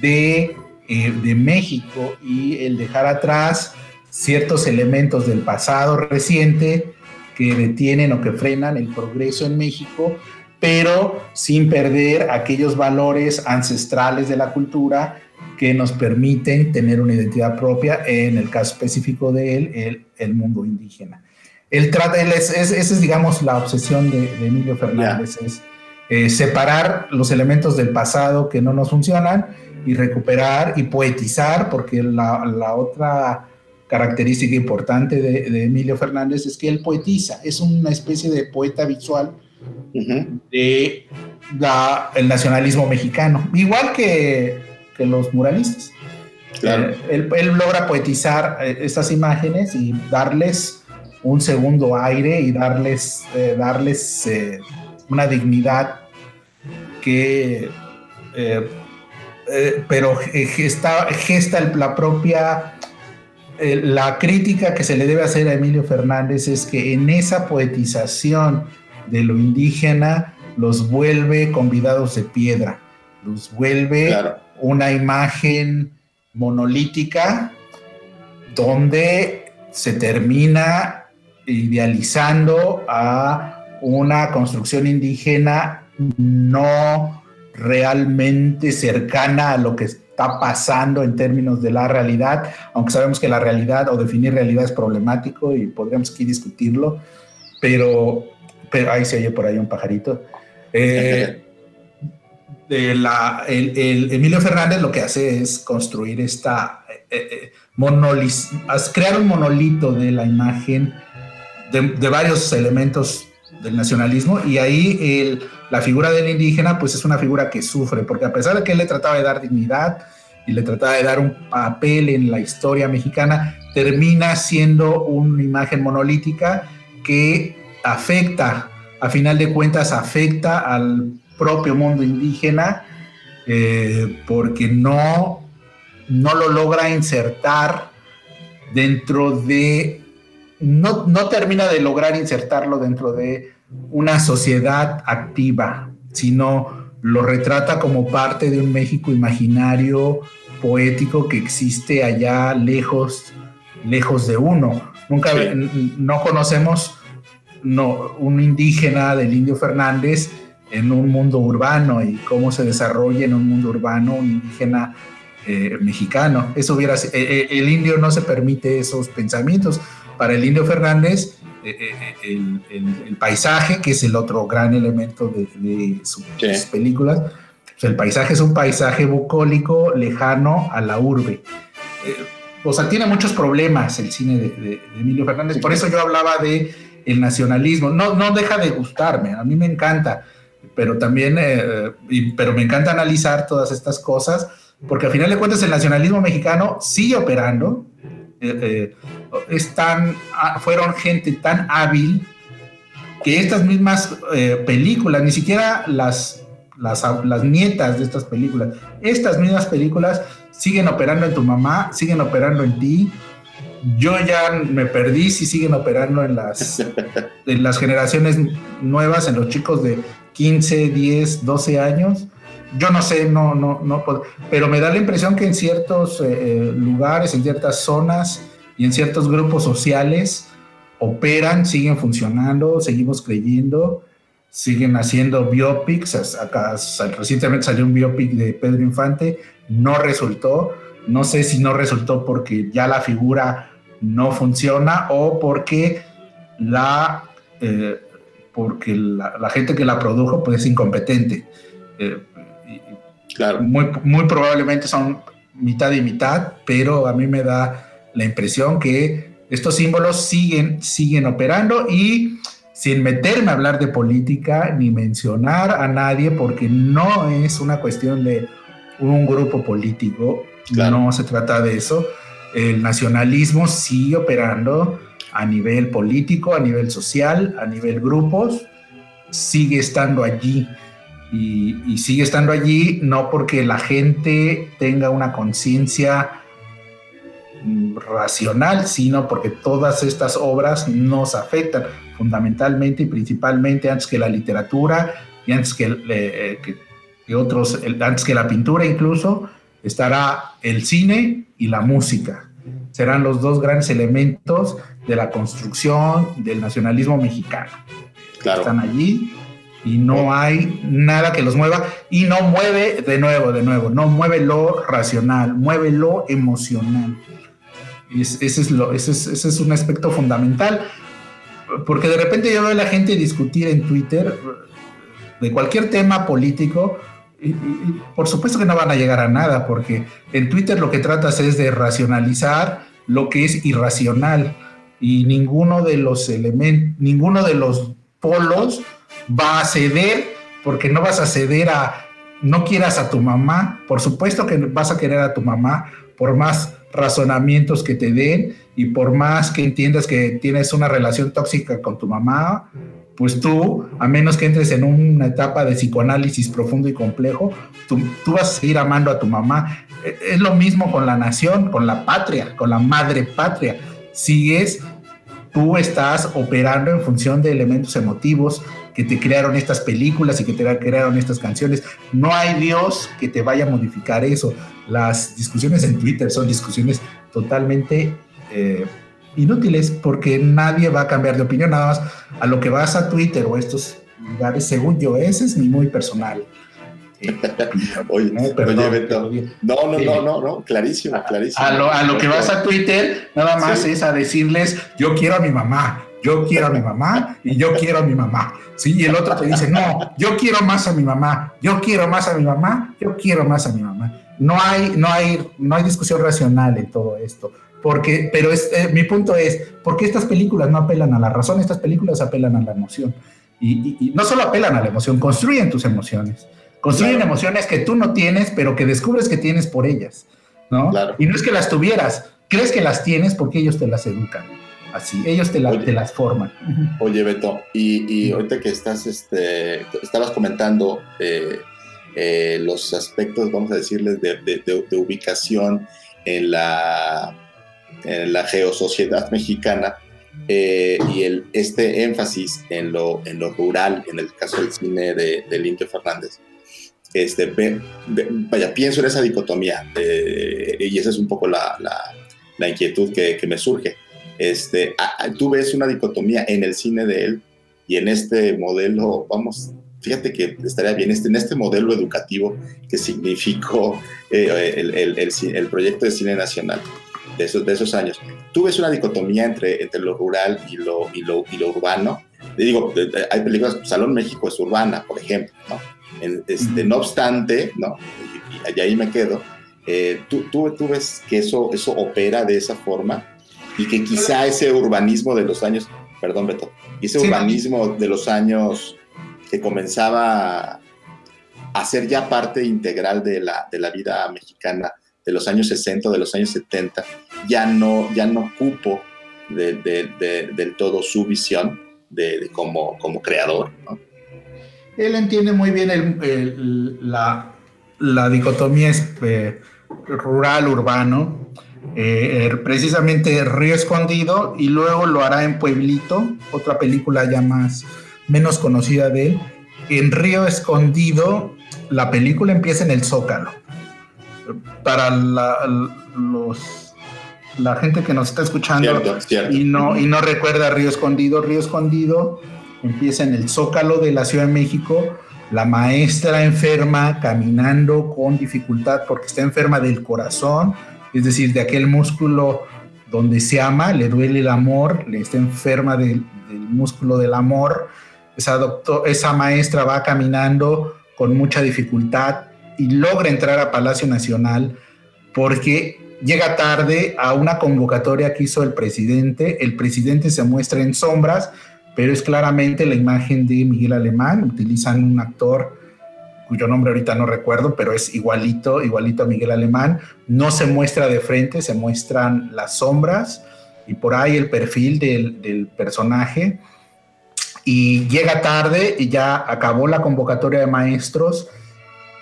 de, eh, de México y el dejar atrás ciertos elementos del pasado reciente que detienen o que frenan el progreso en México, pero sin perder aquellos valores ancestrales de la cultura que nos permiten tener una identidad propia, en el caso específico de él, el, el mundo indígena. Él trata, es, esa es, digamos, la obsesión de, Emilio Fernández, es eh, separar los elementos del pasado que no nos funcionan y recuperar y poetizar, porque la, otra característica importante de, Emilio Fernández es que él poetiza, es una especie de poeta visual de el nacionalismo mexicano, igual que, que los muralistas. Eh, él, él, logra poetizar eh, estas imágenes y darles un segundo aire y darles, eh, darles eh, una dignidad que, eh, pero gesta, gesta la propia, la crítica que se le debe hacer a Emilio Fernández es que en esa poetización de lo indígena los vuelve convidados de piedra, los vuelve una imagen monolítica donde se termina idealizando a una construcción indígena no realmente cercana a lo que está pasando en términos de la realidad, aunque sabemos que la realidad o definir realidad es problemático y podríamos aquí discutirlo, pero, pero ahí se oye por ahí un pajarito. Eh, de la, el, Emilio Fernández lo que hace es construir esta, eh, eh, crear un monolito de la imagen de, varios elementos del nacionalismo y ahí la figura del indígena pues es una figura que sufre, porque a pesar de que él le trataba de dar dignidad y le trataba de dar un papel en la historia mexicana, termina siendo una imagen monolítica que afecta, a final de cuentas afecta al propio mundo indígena eh, porque no, no lo logra insertar dentro de no, no termina de lograr insertarlo dentro de una sociedad activa, sino lo retrata como parte de un México imaginario, poético que existe allá lejos, lejos de uno. Nunca no conocemos no, un indígena del Indio Fernández en un mundo urbano y cómo se desarrolla en un mundo urbano un indígena eh, mexicano. Eso hubiera eh, eh, el indio no se permite esos pensamientos. Para el Indio Fernández, el, paisaje, que es el otro gran elemento de, sus películas, pues el paisaje es un paisaje bucólico lejano a la urbe. o sea, tiene muchos problemas el cine de, Emilio Fernández. Por eso yo hablaba de el nacionalismo. No, no deja de gustarme, a mí me encanta, pero también, pero me encanta analizar todas estas cosas porque al final de cuentas el nacionalismo mexicano sigue operando. Eh, eh, ah, fueron gente tan hábil que estas mismas eh, películas, ni siquiera las, las, las, nietas de estas películas, estas mismas películas siguen operando en tu mamá, siguen operando en ti. Yo ya me perdí si siguen operando en las, en las generaciones nuevas, en los chicos de 15, 10, 12 años yo no sé, no, no, no puedo, pero me da la impresión que en ciertos eh, eh, lugares, en ciertas zonas y en ciertos grupos sociales operan, siguen funcionando, seguimos creyendo, siguen haciendo biopics. Acá recientemente salió un biopic de Pedro Infante, no resultó. No sé si no resultó porque ya la figura no funciona o porque la, eh, porque la, gente que la produjo pues, es incompetente. Muy, muy probablemente son mitad y mitad, pero a mí me da la impresión que estos símbolos siguen, siguen operando y sin meterme a hablar de política ni mencionar a nadie, porque no es una cuestión de un grupo político, no se trata de eso. El nacionalismo sigue operando a nivel político, a nivel social, a nivel grupos, sigue estando allí y, sigue estando allí no porque la gente tenga una conciencia mm, racional, sino porque todas estas obras nos afectan fundamentalmente y principalmente antes que la literatura y antes que, eh, otros, antes que la pintura incluso, estará el cine y la música. Serán los dos grandes elementos de la construcción del nacionalismo mexicano. Están allí y no hay nada que los mueva y no mueve de nuevo, de nuevo, no mueve lo racional, mueve lo emocional. ese, es lo, ese, es, un aspecto fundamental, porque de repente yo veo a la gente discutir en Twitter de cualquier tema político. Y, por supuesto que no van a llegar a nada, porque en Twitter lo que tratas es de racionalizar lo que es irracional y ninguno de los elementos, ninguno de los polos va a ceder, porque no vas a ceder a, no quieras a tu mamá, por supuesto que vas a querer a tu mamá, por más razonamientos que te den y por más que entiendas que tienes una relación tóxica con tu mamá, pues tú, a menos que entres en una etapa de psicoanálisis profundo y complejo, tú, tú, vas a seguir amando a tu mamá. E, es lo mismo con la nación, con la patria, con la madre patria. Sigues, tú estás operando en función de elementos emotivos, que te crearon estas películas y que te crearon estas canciones. No hay Dios que te vaya a modificar eso. Las discusiones en Twitter son discusiones totalmente eh, inútiles porque nadie va a cambiar de opinión, nada más a lo que vas a Twitter o estos lugares, según yo, ese es mi muy personal. oye, no, no, no, no, no, clarísimo, clarísimo. A lo, a lo que vas a Twitter, nada más es a decirles, yo quiero a mi mamá, yo quiero a mi mamá y yo quiero a mi mamá. ¿sí? Y el otro te dice, no, yo quiero más a mi mamá, yo quiero más a mi mamá, yo quiero más a mi mamá. No hay, no hay, no hay discusión racional en todo esto. Porque, pero es, eh, mi punto es, ¿por qué estas películas no apelan a la razón? Estas películas apelan a la emoción. Y, no solo apelan a la emoción, construyen tus emociones. Construyen emociones que tú no tienes, pero que descubres que tienes por ellas. ¿no? Y no es que las tuvieras, crees que las tienes porque ellos te las educan. Así, ellos te, las forman. Oye, Beto, y, ahorita que estás, este, estabas comentando eh, eh, los aspectos, vamos a decirles, de, ubicación en la, en la geosociedad mexicana, eh, y el, este énfasis en lo, en lo rural, en el caso del cine de, de Limpio Fernández, este, vaya, pienso en esa dicotomía y esa es un poco la, la, inquietud que, que, me surge. Este, tú ves una dicotomía en el cine de él y en este modelo, vamos, fíjate que estaría bien, este, en este modelo educativo que significó eh, el, el, el, proyecto de cine nacional de esos, de esos años. Tú ves una dicotomía entre, entre lo rural y lo, y lo, y lo urbano. Te digo, hay películas, Salón México es urbana, por ejemplo, ¿no? Este, no obstante, ¿no? Y, ahí me quedo, eh, ¿tú, tú, tú, ves que eso, eso opera de esa forma y que quizá ese urbanismo de los años, perdón Beto, ese urbanismo de los años que comenzaba a ser ya parte integral de la, de la vida mexicana de los años 60, de los años 70, ya no, ya no cupo de, de, del todo su visión de, como, como creador. ¿no? él entiende muy bien la, dicotomía eh, rural-urbano, eh, er, precisamente Río Escondido, y luego lo hará en Pueblito, otra película ya más, menos conocida de él. En Río Escondido, la película empieza en el Zócalo. Para la, los, la gente que nos está escuchando Y, no, y no recuerda Río Escondido, Río Escondido empieza en el Zócalo de la Ciudad de México, la maestra enferma caminando con dificultad porque está enferma del corazón, es decir, de aquel músculo donde se ama, le duele el amor, le está enferma del, músculo del amor. Esa, esa maestra va caminando con mucha dificultad y logra entrar a Palacio Nacional porque llega tarde a una convocatoria que hizo el presidente. El presidente se muestra en sombras pero es claramente la imagen de Miguel Alemán. Utilizan un actor cuyo nombre ahorita no recuerdo, pero es igualito, igualito a Miguel Alemán. No se muestra de frente, se muestran las sombras y por ahí el perfil del, personaje. Y llega tarde y ya acabó la convocatoria de maestros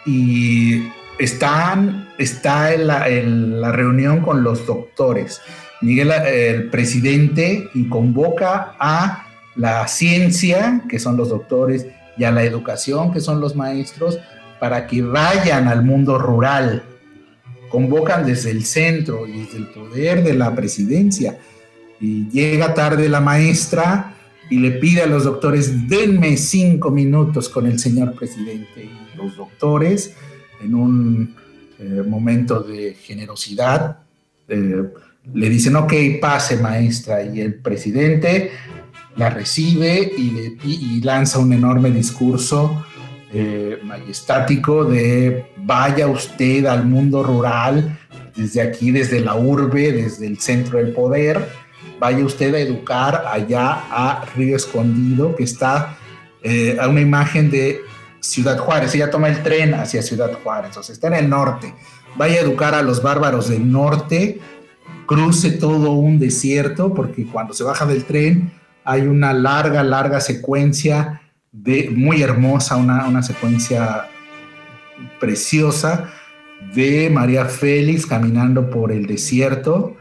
y están, está en la, en la reunión con los doctores. Miguel, el presidente, y convoca a la ciencia, que son los doctores, y a la educación, que son los maestros, para que vayan al mundo rural. Convocan desde el centro y desde el poder de la presidencia. Y llega tarde la maestra y le pide a los doctores, denme cinco minutos con el señor presidente. Y los doctores, en un eh, momento de generosidad, eh, le dicen, ok, pase maestra. Y el presidente la recibe y, le, lanza un enorme discurso eh, majestático de vaya usted al mundo rural, desde aquí, desde la urbe, desde el centro del poder, vaya usted a educar allá a Río Escondido, que está eh, a una imagen de Ciudad Juárez. Ella toma el tren hacia Ciudad Juárez, o sea, está en el norte. Vaya a educar a los bárbaros del norte, cruce todo un desierto, porque cuando se baja del tren hay una larga, larga secuencia de, muy hermosa, una, secuencia preciosa de María Félix caminando por el desierto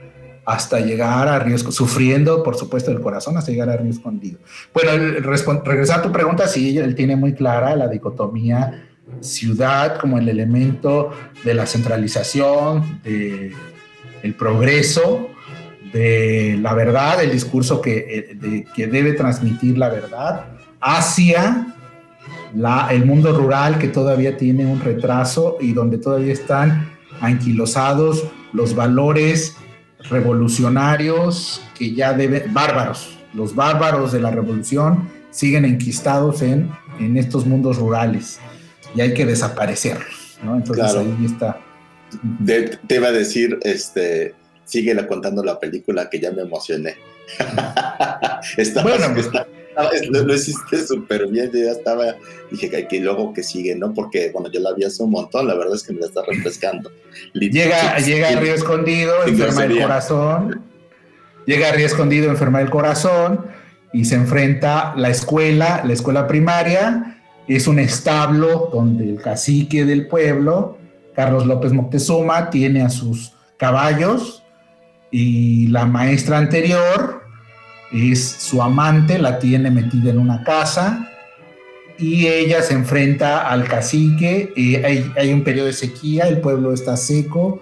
hasta llegar a Río sufriendo, por supuesto, el corazón, hasta llegar a Río Escondido. Bueno, regresar a tu pregunta, sí, él tiene muy clara la dicotomía ciudad como el elemento de la centralización, de el progreso, de la verdad, el discurso que, eh, que debe transmitir la verdad, hacia la, el mundo rural que todavía tiene un retraso y donde todavía están anquilosados los valores revolucionarios que ya deben, bárbaros, los bárbaros de la revolución siguen enquistados en, en estos mundos rurales y hay que desaparecerlos, ¿no? Entonces ahí está. Te, te iba a decir, este, síguela contando la película que ya me emocioné. bueno, pues, lo, hiciste súper bien, yo ya estaba, dije que, luego que sigue, ¿no? Porque, bueno, yo la vi hace un montón, la verdad es que me la está refrescando. llega, llega a Río Escondido, enferma el corazón, llega a Río Escondido, enferma del corazón, y se enfrenta la escuela, la escuela primaria, es un establo donde el cacique del pueblo, Carlos López Moctezuma, tiene a sus caballos, y la maestra anterior es su amante, la tiene metida en una casa y ella se enfrenta al cacique, hay, hay, un periodo de sequía, el pueblo está seco,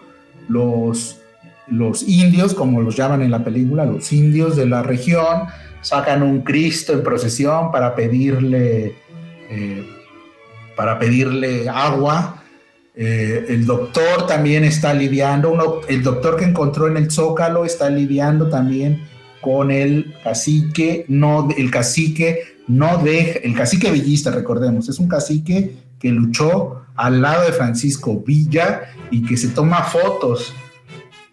los, los indios, como los llaman en la película, los indios de la región, sacan un Cristo en procesión para pedirle, eh, para pedirle agua. Eh, el doctor también está lidiando, el doctor que encontró en el Zócalo está lidiando también con el cacique, no, el cacique no deja, el cacique villista, recordemos, es un cacique que luchó al lado de Francisco Villa y que se toma fotos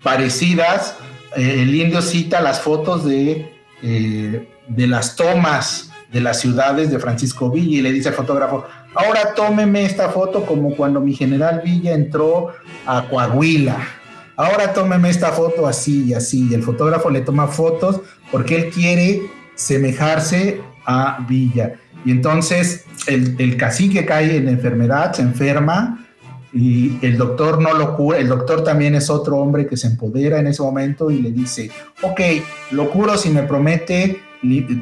parecidas. Eh, el indio cita las fotos de, eh, de las tomas de las ciudades de Francisco Villa y le dice al fotógrafo, ahora tómeme esta foto como cuando mi general Villa entró a Coahuila. Ahora tómeme esta foto así y así. Y el fotógrafo le toma fotos porque él quiere semejarse a Villa. Y entonces el, el cacique cae en enfermedad, se enferma y el doctor no lo cura, el doctor también es otro hombre que se empodera en ese momento y le dice, ok, lo curo si me promete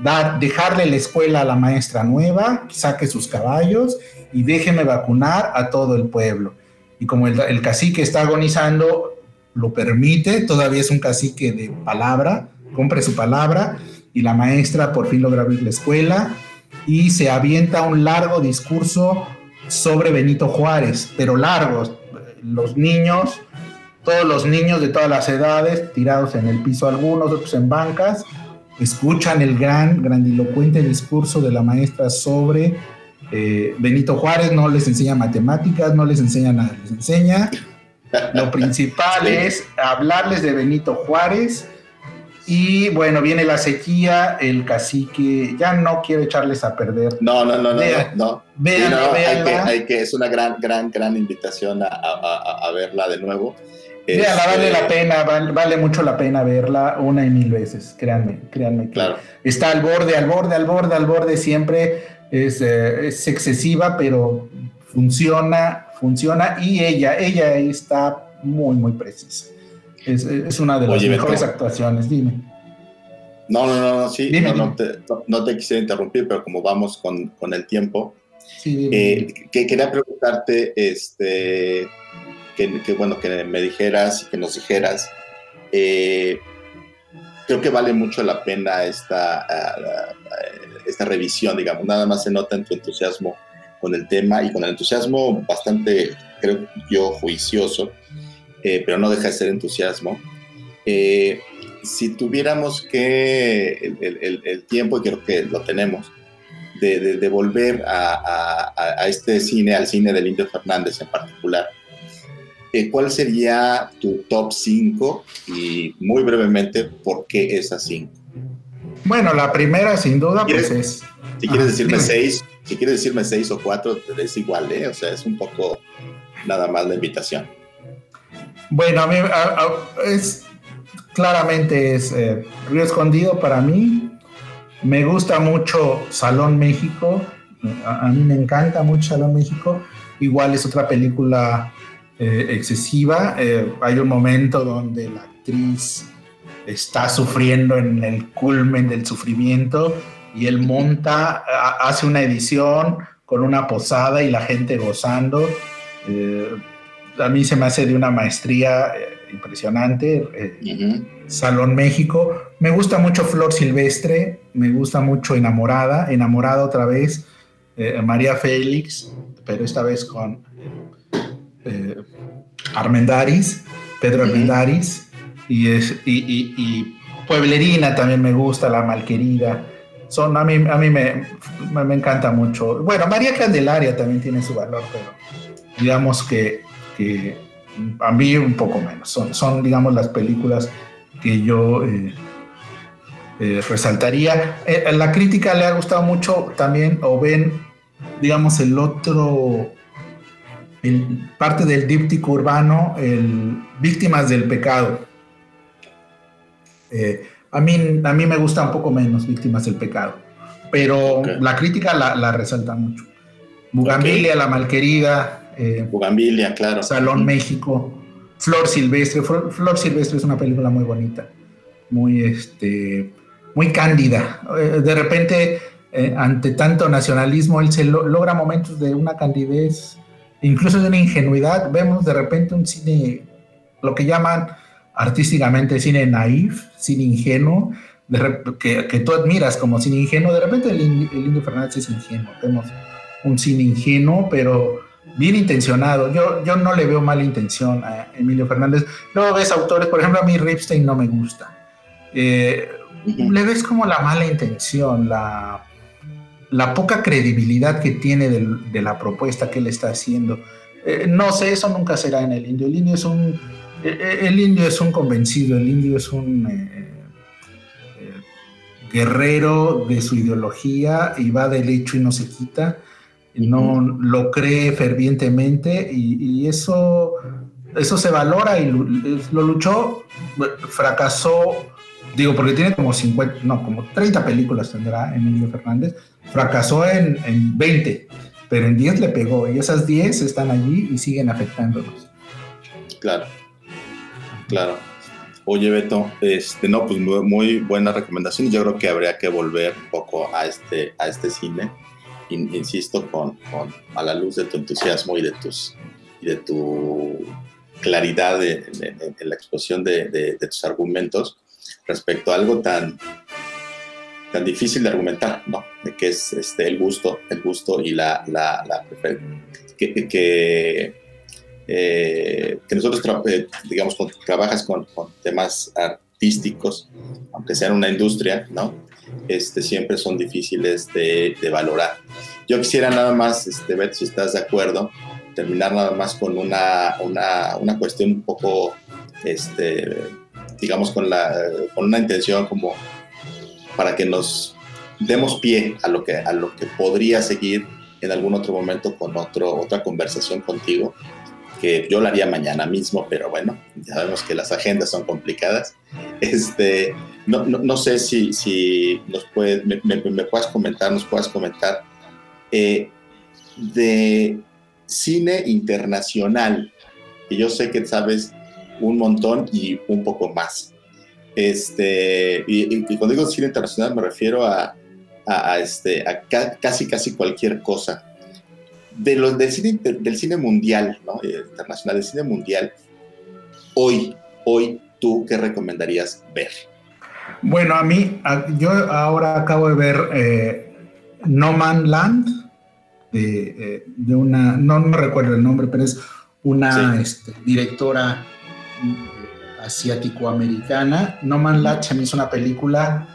dar, dejarle la escuela a la maestra nueva, saque sus caballos y déjeme vacunar a todo el pueblo. Y como el, cacique está agonizando, lo permite, todavía es un cacique de palabra, compre su palabra y la maestra por fin logra abrir la escuela y se avienta un largo discurso sobre Benito Juárez, pero largos. Los niños, todos los niños de todas las edades, tirados en el piso algunos, otros en bancas, escuchan el gran, grandilocuente discurso de la maestra sobre eh, Benito Juárez, no les enseña matemáticas, no les enseña nada, les enseña. Lo principal es hablarles de Benito Juárez y bueno, viene la sequía, el cacique, ya no quiero echarles a perder. No, no, no, no, no. Vean, hay, que, hay que, es una gran, gran, gran invitación a, a, a verla de nuevo. Vale la este, pena, vale, mucho la pena verla una y mil veces, créanme, créanme. claro. Está al borde, al borde, al borde, al borde siempre, es, eh, es excesiva, pero funciona, funciona y ella, ella está muy, muy precisa. Es, una de las mejores actuaciones, dime. No, no, no, sí, no, te, quisiera interrumpir, pero como vamos con, el tiempo, eh, que quería preguntarte, este, que, bueno, que me dijeras y que nos dijeras, eh, creo que vale mucho la pena esta, esta revisión, digamos, nada más se nota en tu entusiasmo con el tema y con el entusiasmo bastante, creo yo, juicioso eh, pero no deja de ser entusiasmo. Eh, si tuviéramos que el, tiempo, y creo que lo tenemos, de, volver a, este cine, al cine del Indio Fernández en particular, eh, ¿cuál sería tu top 5 y muy brevemente por qué esas 5? Bueno, la primera sin duda pues es... Si quieres decirme 6, si quieres decirme 6 o 4, es igual, ¿eh? O sea, es un poco nada más la invitación. Bueno, a mí es claramente es eh, Río Escondido para mí. Me gusta mucho Salón México. A, mí me encanta mucho Salón México. Igual es otra película eh, excesiva. Eh, hay un momento donde la actriz está sufriendo en el culmen del sufrimiento y él monta, hace una edición con una posada y la gente gozando a mí se me hace de una maestría eh, impresionante. Eh, Salón México. Me gusta mucho Flor Silvestre, me gusta mucho Enamorada, Enamorada otra vez, eh, María Félix, pero esta vez con Armendaris, Pedro Armendaris, y, es, y, Pueblerina también me gusta, La Malquerida. Son, a mí, a mí me, me encanta mucho. Bueno, María Candelaria también tiene su valor, pero digamos que a mí un poco menos. Son, son digamos, las películas que yo eh, eh, resaltaría. Eh, la crítica le ha gustado mucho también, o ven, digamos, el otro, el, parte del díptico urbano, el Víctimas del Pecado. a, mí, a mí me gusta un poco menos Víctimas del Pecado, pero la crítica la, resalta mucho. Bugambilia, La Malquerida, eh, Bugambilia, claro. Salón México, Flor Silvestre. Flor, Silvestre es una película muy bonita, muy este, muy cándida. Eh, de repente, eh, ante tanto nacionalismo, él se logra momentos de una candidez, incluso de una ingenuidad. Vemos de repente un cine, lo que llaman artísticamente cine naif, cine ingenuo, que, que, tú admiras como cine ingenuo. De repente el, el Indio Fernández es ingenuo. Vemos un cine ingenuo, pero bien intencionado. Yo, yo no le veo mala intención a Emilio Fernández. Luego ves autores, por ejemplo, a mí Ripstein no me gusta. Eh, le ves como la mala intención, la, la poca credibilidad que tiene de, la propuesta que él está haciendo. Eh, no sé, eso nunca será en el indio. El indio es un, eh, el indio es un convencido, el indio es un guerrero de su ideología y va del hecho y no se quita no lo cree fervientemente y, eso, eso se valora y lo, luchó, fracasó, digo, porque tiene como 50, no, como 30 películas tendrá Emilio Fernández, fracasó en, en 20, pero en 10 le pegó y esas 10 están allí y siguen afectándonos. Claro, claro. Oye, Beto, este, no, pues muy, buena recomendación. Yo creo que habría que volver un poco a este, a este cine insisto, con, a la luz de tu entusiasmo y de, tus, y de tu claridad en la exposición de, tus argumentos respecto a algo tan, tan difícil de argumentar, ¿no? De que es este, el gusto, el gusto y la, la, que, que, eh, nosotros, eh, digamos, trabajas con, con, temas artísticos, aunque sean una industria, ¿no? Este, siempre son difíciles de, de valorar. Yo quisiera nada más, este, si estás de acuerdo, terminar nada más con una, una, una cuestión un poco, este, digamos, con, la, con una intención como para que nos demos pie a lo que, a lo que podría seguir en algún otro momento con otro, otra conversación contigo, que yo la haría mañana mismo, pero bueno, ya sabemos que las agendas son complicadas. Este, no, no, no sé si, si nos puede, me, me, me, puedas comentar, nos puedas comentar eh, de cine internacional, y yo sé que sabes un montón y un poco más. Este, y, cuando digo cine internacional me refiero a, a, este, a casi, casi cualquier cosa. De los, del, cine, del cine mundial, ¿no? Eh, internacional, del cine mundial, hoy, hoy, ¿tú qué recomendarías ver? Bueno, a mí, yo ahora acabo de ver eh, No Man Land, eh, de, una, no, no, recuerdo el nombre, pero es una este, directora asiático-americana. No Man Latch me hizo una película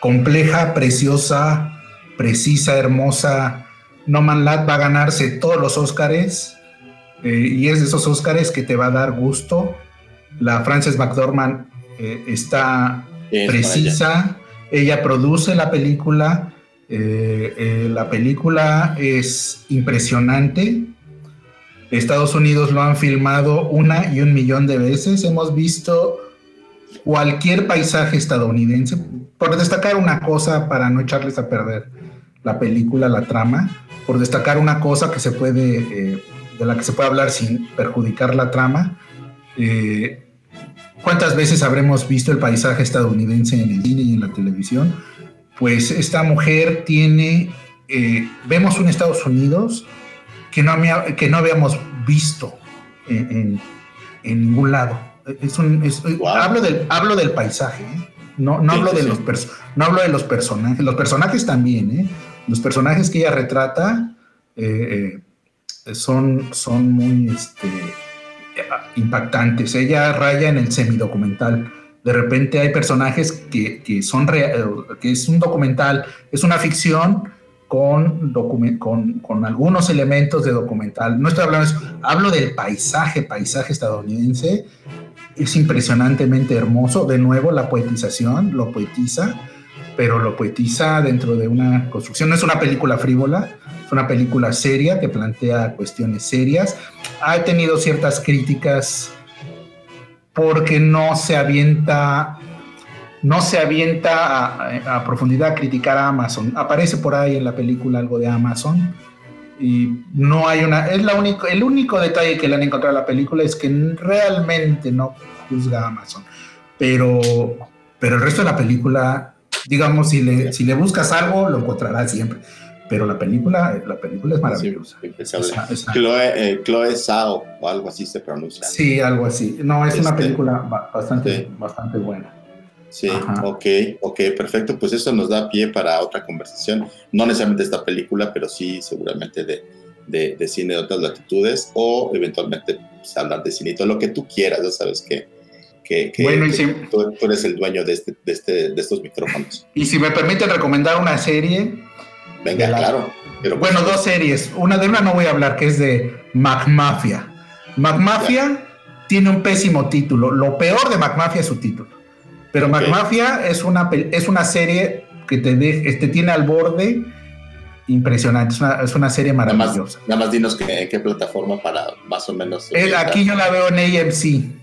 compleja, preciosa, precisa, hermosa. No Man Lat va a ganarse todos los Óscares eh, y es de esos Óscares que te va a dar gusto. La Frances McDormand está precisa, ella produce la película, eh, eh, la película es impresionante. Estados Unidos lo han filmado una y un millón de veces. Hemos visto cualquier paisaje estadounidense. Por destacar una cosa, para no echarles a perder la película, la trama, por destacar una cosa que se puede, eh, de la que se puede hablar sin perjudicar la trama. ¿Cuántas veces habremos visto el paisaje estadounidense en el cine y en la televisión? pues esta mujer tiene, eh, vemos un Estados Unidos que no, que no habíamos visto en, ningún lado. Es un, hablo, del, hablo del paisaje, ¿eh? no, no, hablo de los no hablo de los personajes, los personajes también, ¿eh? los personajes que ella retrata son, son muy este, impactantes. Ella raya en el semidocumental de repente hay personajes que, son que es un documental, es una ficción con, con, algunos elementos de documental. No estoy hablando de eso, hablo del paisaje, paisaje estadounidense. Es impresionantemente hermoso. De nuevo, la poetización lo poetiza, pero lo poetiza dentro de una construcción. No es una película frívola, es una película seria que plantea cuestiones serias. Ha tenido ciertas críticas porque no se avienta, no se avienta a, profundidad a criticar a Amazon. Aparece por ahí en la película algo de Amazon y no hay una, es la único, el único detalle que le han encontrado a la película es que realmente no juzga a Amazon, pero, pero el resto de la película digamos, si le, si le buscas algo, lo encontrarás siempre. Pero la película, la película es maravillosa. Chloe, eh, Chloe Sao o algo así se pronuncia. Sí, algo así. No, es una este, película bastante, bastante buena. Sí, ok, ok, perfecto. Pues eso nos da pie para otra conversación. No necesariamente esta película, pero sí seguramente de, de, de cine de otras latitudes o eventualmente pues, hablar de cine, todo lo que tú quieras, ya sabes que, que, bueno, tú, eres el dueño de, este, de, este, de estos micrófonos. Y si me permite recomendar una serie. Venga, claro. Pero bueno, dos series. Una de una no voy a hablar, que es de MacMafia. MacMafia tiene un pésimo título. Lo peor de MacMafia es su título. Pero MacMafia es una, es una serie que te, de, este, tiene al borde impresionante. Es una, serie maravillosa. Nada más, dinos en qué plataforma para más o menos. aquí yo la veo en AMC.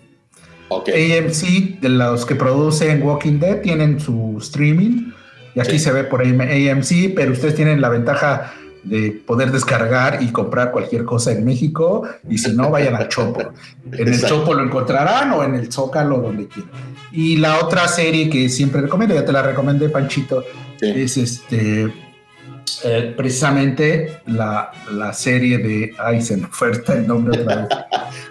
AMC, de los que producen Walking Dead, tienen su streaming. Y aquí se ve por AMC, pero ustedes tienen la ventaja de poder descargar y comprar cualquier cosa en México. Y si no, vayan al Chopo. En el Chopo lo encontrarán o en el Zócalo, donde quieran. Y la otra serie que siempre recomiendo, ya te la recomendé, Panchito, es este eh, precisamente la, la, serie de. Ay, se me oferta el nombre otra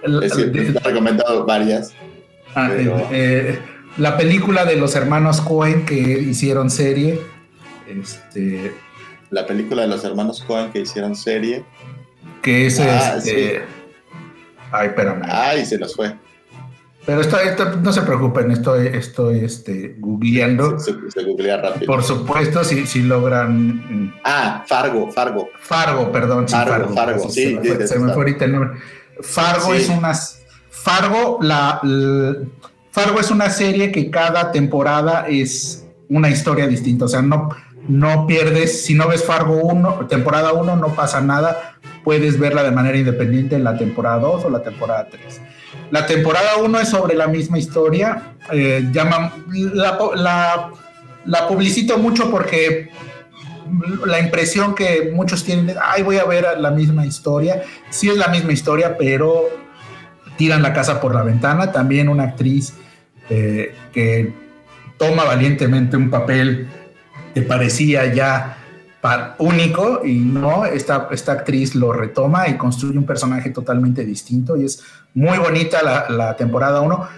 vez. he recomendado varias. Ah, eh, eh, la película de los hermanos Cohen que hicieron serie. Este, la película de los hermanos Cohen que hicieron serie. Que es ah, este. Ay, espérame. Ay, se nos fue. Pero esto, no se preocupen, estoy, estoy este, googleando. Se, googlea rápido. Por supuesto, si, si logran. Mm. Ah, Fargo, Fargo. Fargo, perdón. Fargo, Fargo, sí. Se, me, fue, ahorita el nombre. Fargo es una. Fargo, la, Fargo es una serie que cada temporada es una historia distinta. O sea, no, no pierdes. Si no ves Fargo 1, temporada 1, no pasa nada. Puedes verla de manera independiente en la temporada 2 o la temporada 3 la temporada 1 es sobre la misma historia. Eh, la, la, publicito mucho porque la impresión que muchos tienen de, ay, voy a ver la misma historia. Sí es la misma historia, pero tiran la casa por la ventana. También una actriz eh, que toma valientemente un papel que parecía ya único y no, esta, esta actriz lo retoma y construye un personaje totalmente distinto y es muy bonita la, temporada 1,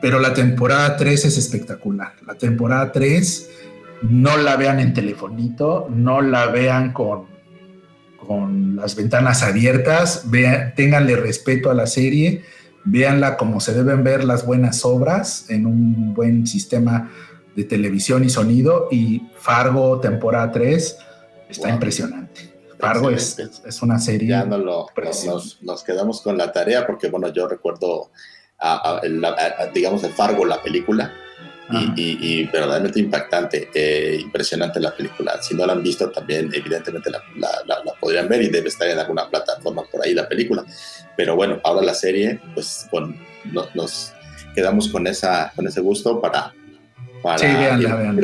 pero la temporada 3 es espectacular. La temporada 3 no la vean en telefonito, no la vean con, con las ventanas abiertas, vean, ténganle respeto a la serie, véanla como se deben ver las buenas obras en un buen sistema de televisión y sonido y Fargo temporada 3 Está impresionante. Fargo es, es, una serie. Ya no lo, nos, nos, quedamos con la tarea porque, bueno, yo recuerdo, digamos, el Fargo, la película, y, verdaderamente impactante, eh, impresionante la película. Si no la han visto, también evidentemente la, la, podrían ver y debe estar en alguna plataforma por ahí la película. Pero bueno, ahora la serie, pues con, nos, quedamos con, esa, con ese gusto para, para sí,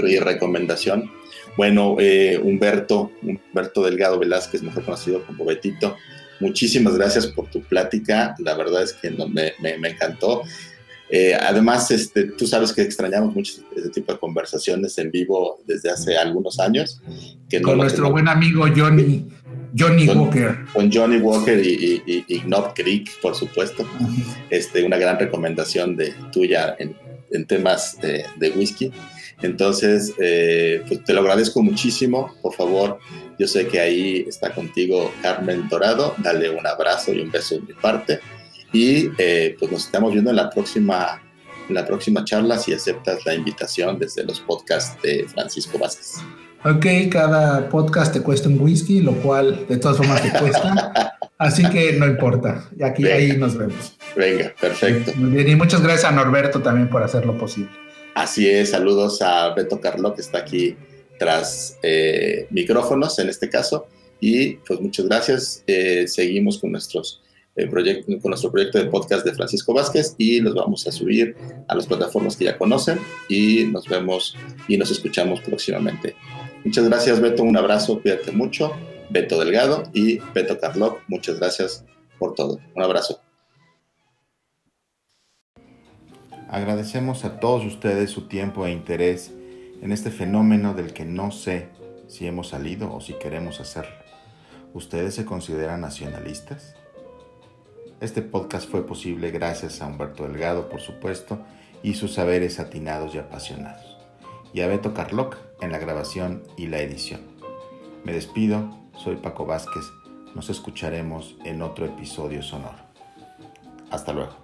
y recomendación bueno, eh, Humberto, Humberto Delgado Velázquez, mejor conocido como Betito, muchísimas gracias por tu plática. La verdad es que me, encantó. Eh, además, este, tú sabes que extrañamos mucho este tipo de conversaciones en vivo desde hace algunos años. con nuestro buen amigo Johnny, Johnny Walker. Con Johnny Walker y, y, Creek, por supuesto. este, una gran recomendación de tuya en, temas de, de whisky. Entonces, eh, pues te lo agradezco muchísimo. Por favor, yo sé que ahí está contigo Carmen Dorado. Dale un abrazo y un beso de mi parte. Y eh, pues nos estamos viendo en la próxima, en la próxima charla si aceptas la invitación desde los podcasts de Francisco Vázquez. Ok, cada podcast te cuesta un whisky, lo cual de todas formas te cuesta. Así que no importa. Y aquí ahí nos vemos. Venga, perfecto. Muy bien, y muchas gracias a Norberto también por hacerlo posible. Así es, saludos a Beto Carlo que está aquí tras eh, micrófonos en este caso. Y pues muchas gracias. Eh, seguimos con, nuestros, eh, con nuestro proyecto de podcast de Francisco Vázquez y los vamos a subir a las plataformas que ya conocen y nos vemos y nos escuchamos próximamente. Muchas gracias Beto, un abrazo, cuídate mucho. Beto Delgado y Beto Carlo, muchas gracias por todo. Un abrazo. Agradecemos a todos ustedes su tiempo e interés en este fenómeno del que no sé si hemos salido o si queremos hacerlo. ¿Ustedes se consideran nacionalistas? Este podcast fue posible gracias a Humberto Delgado, por supuesto, y sus saberes atinados y apasionados, y a Beto Carloc en la grabación y la edición. Me despido, soy Paco Vázquez, nos escucharemos en otro episodio sonoro. Hasta luego.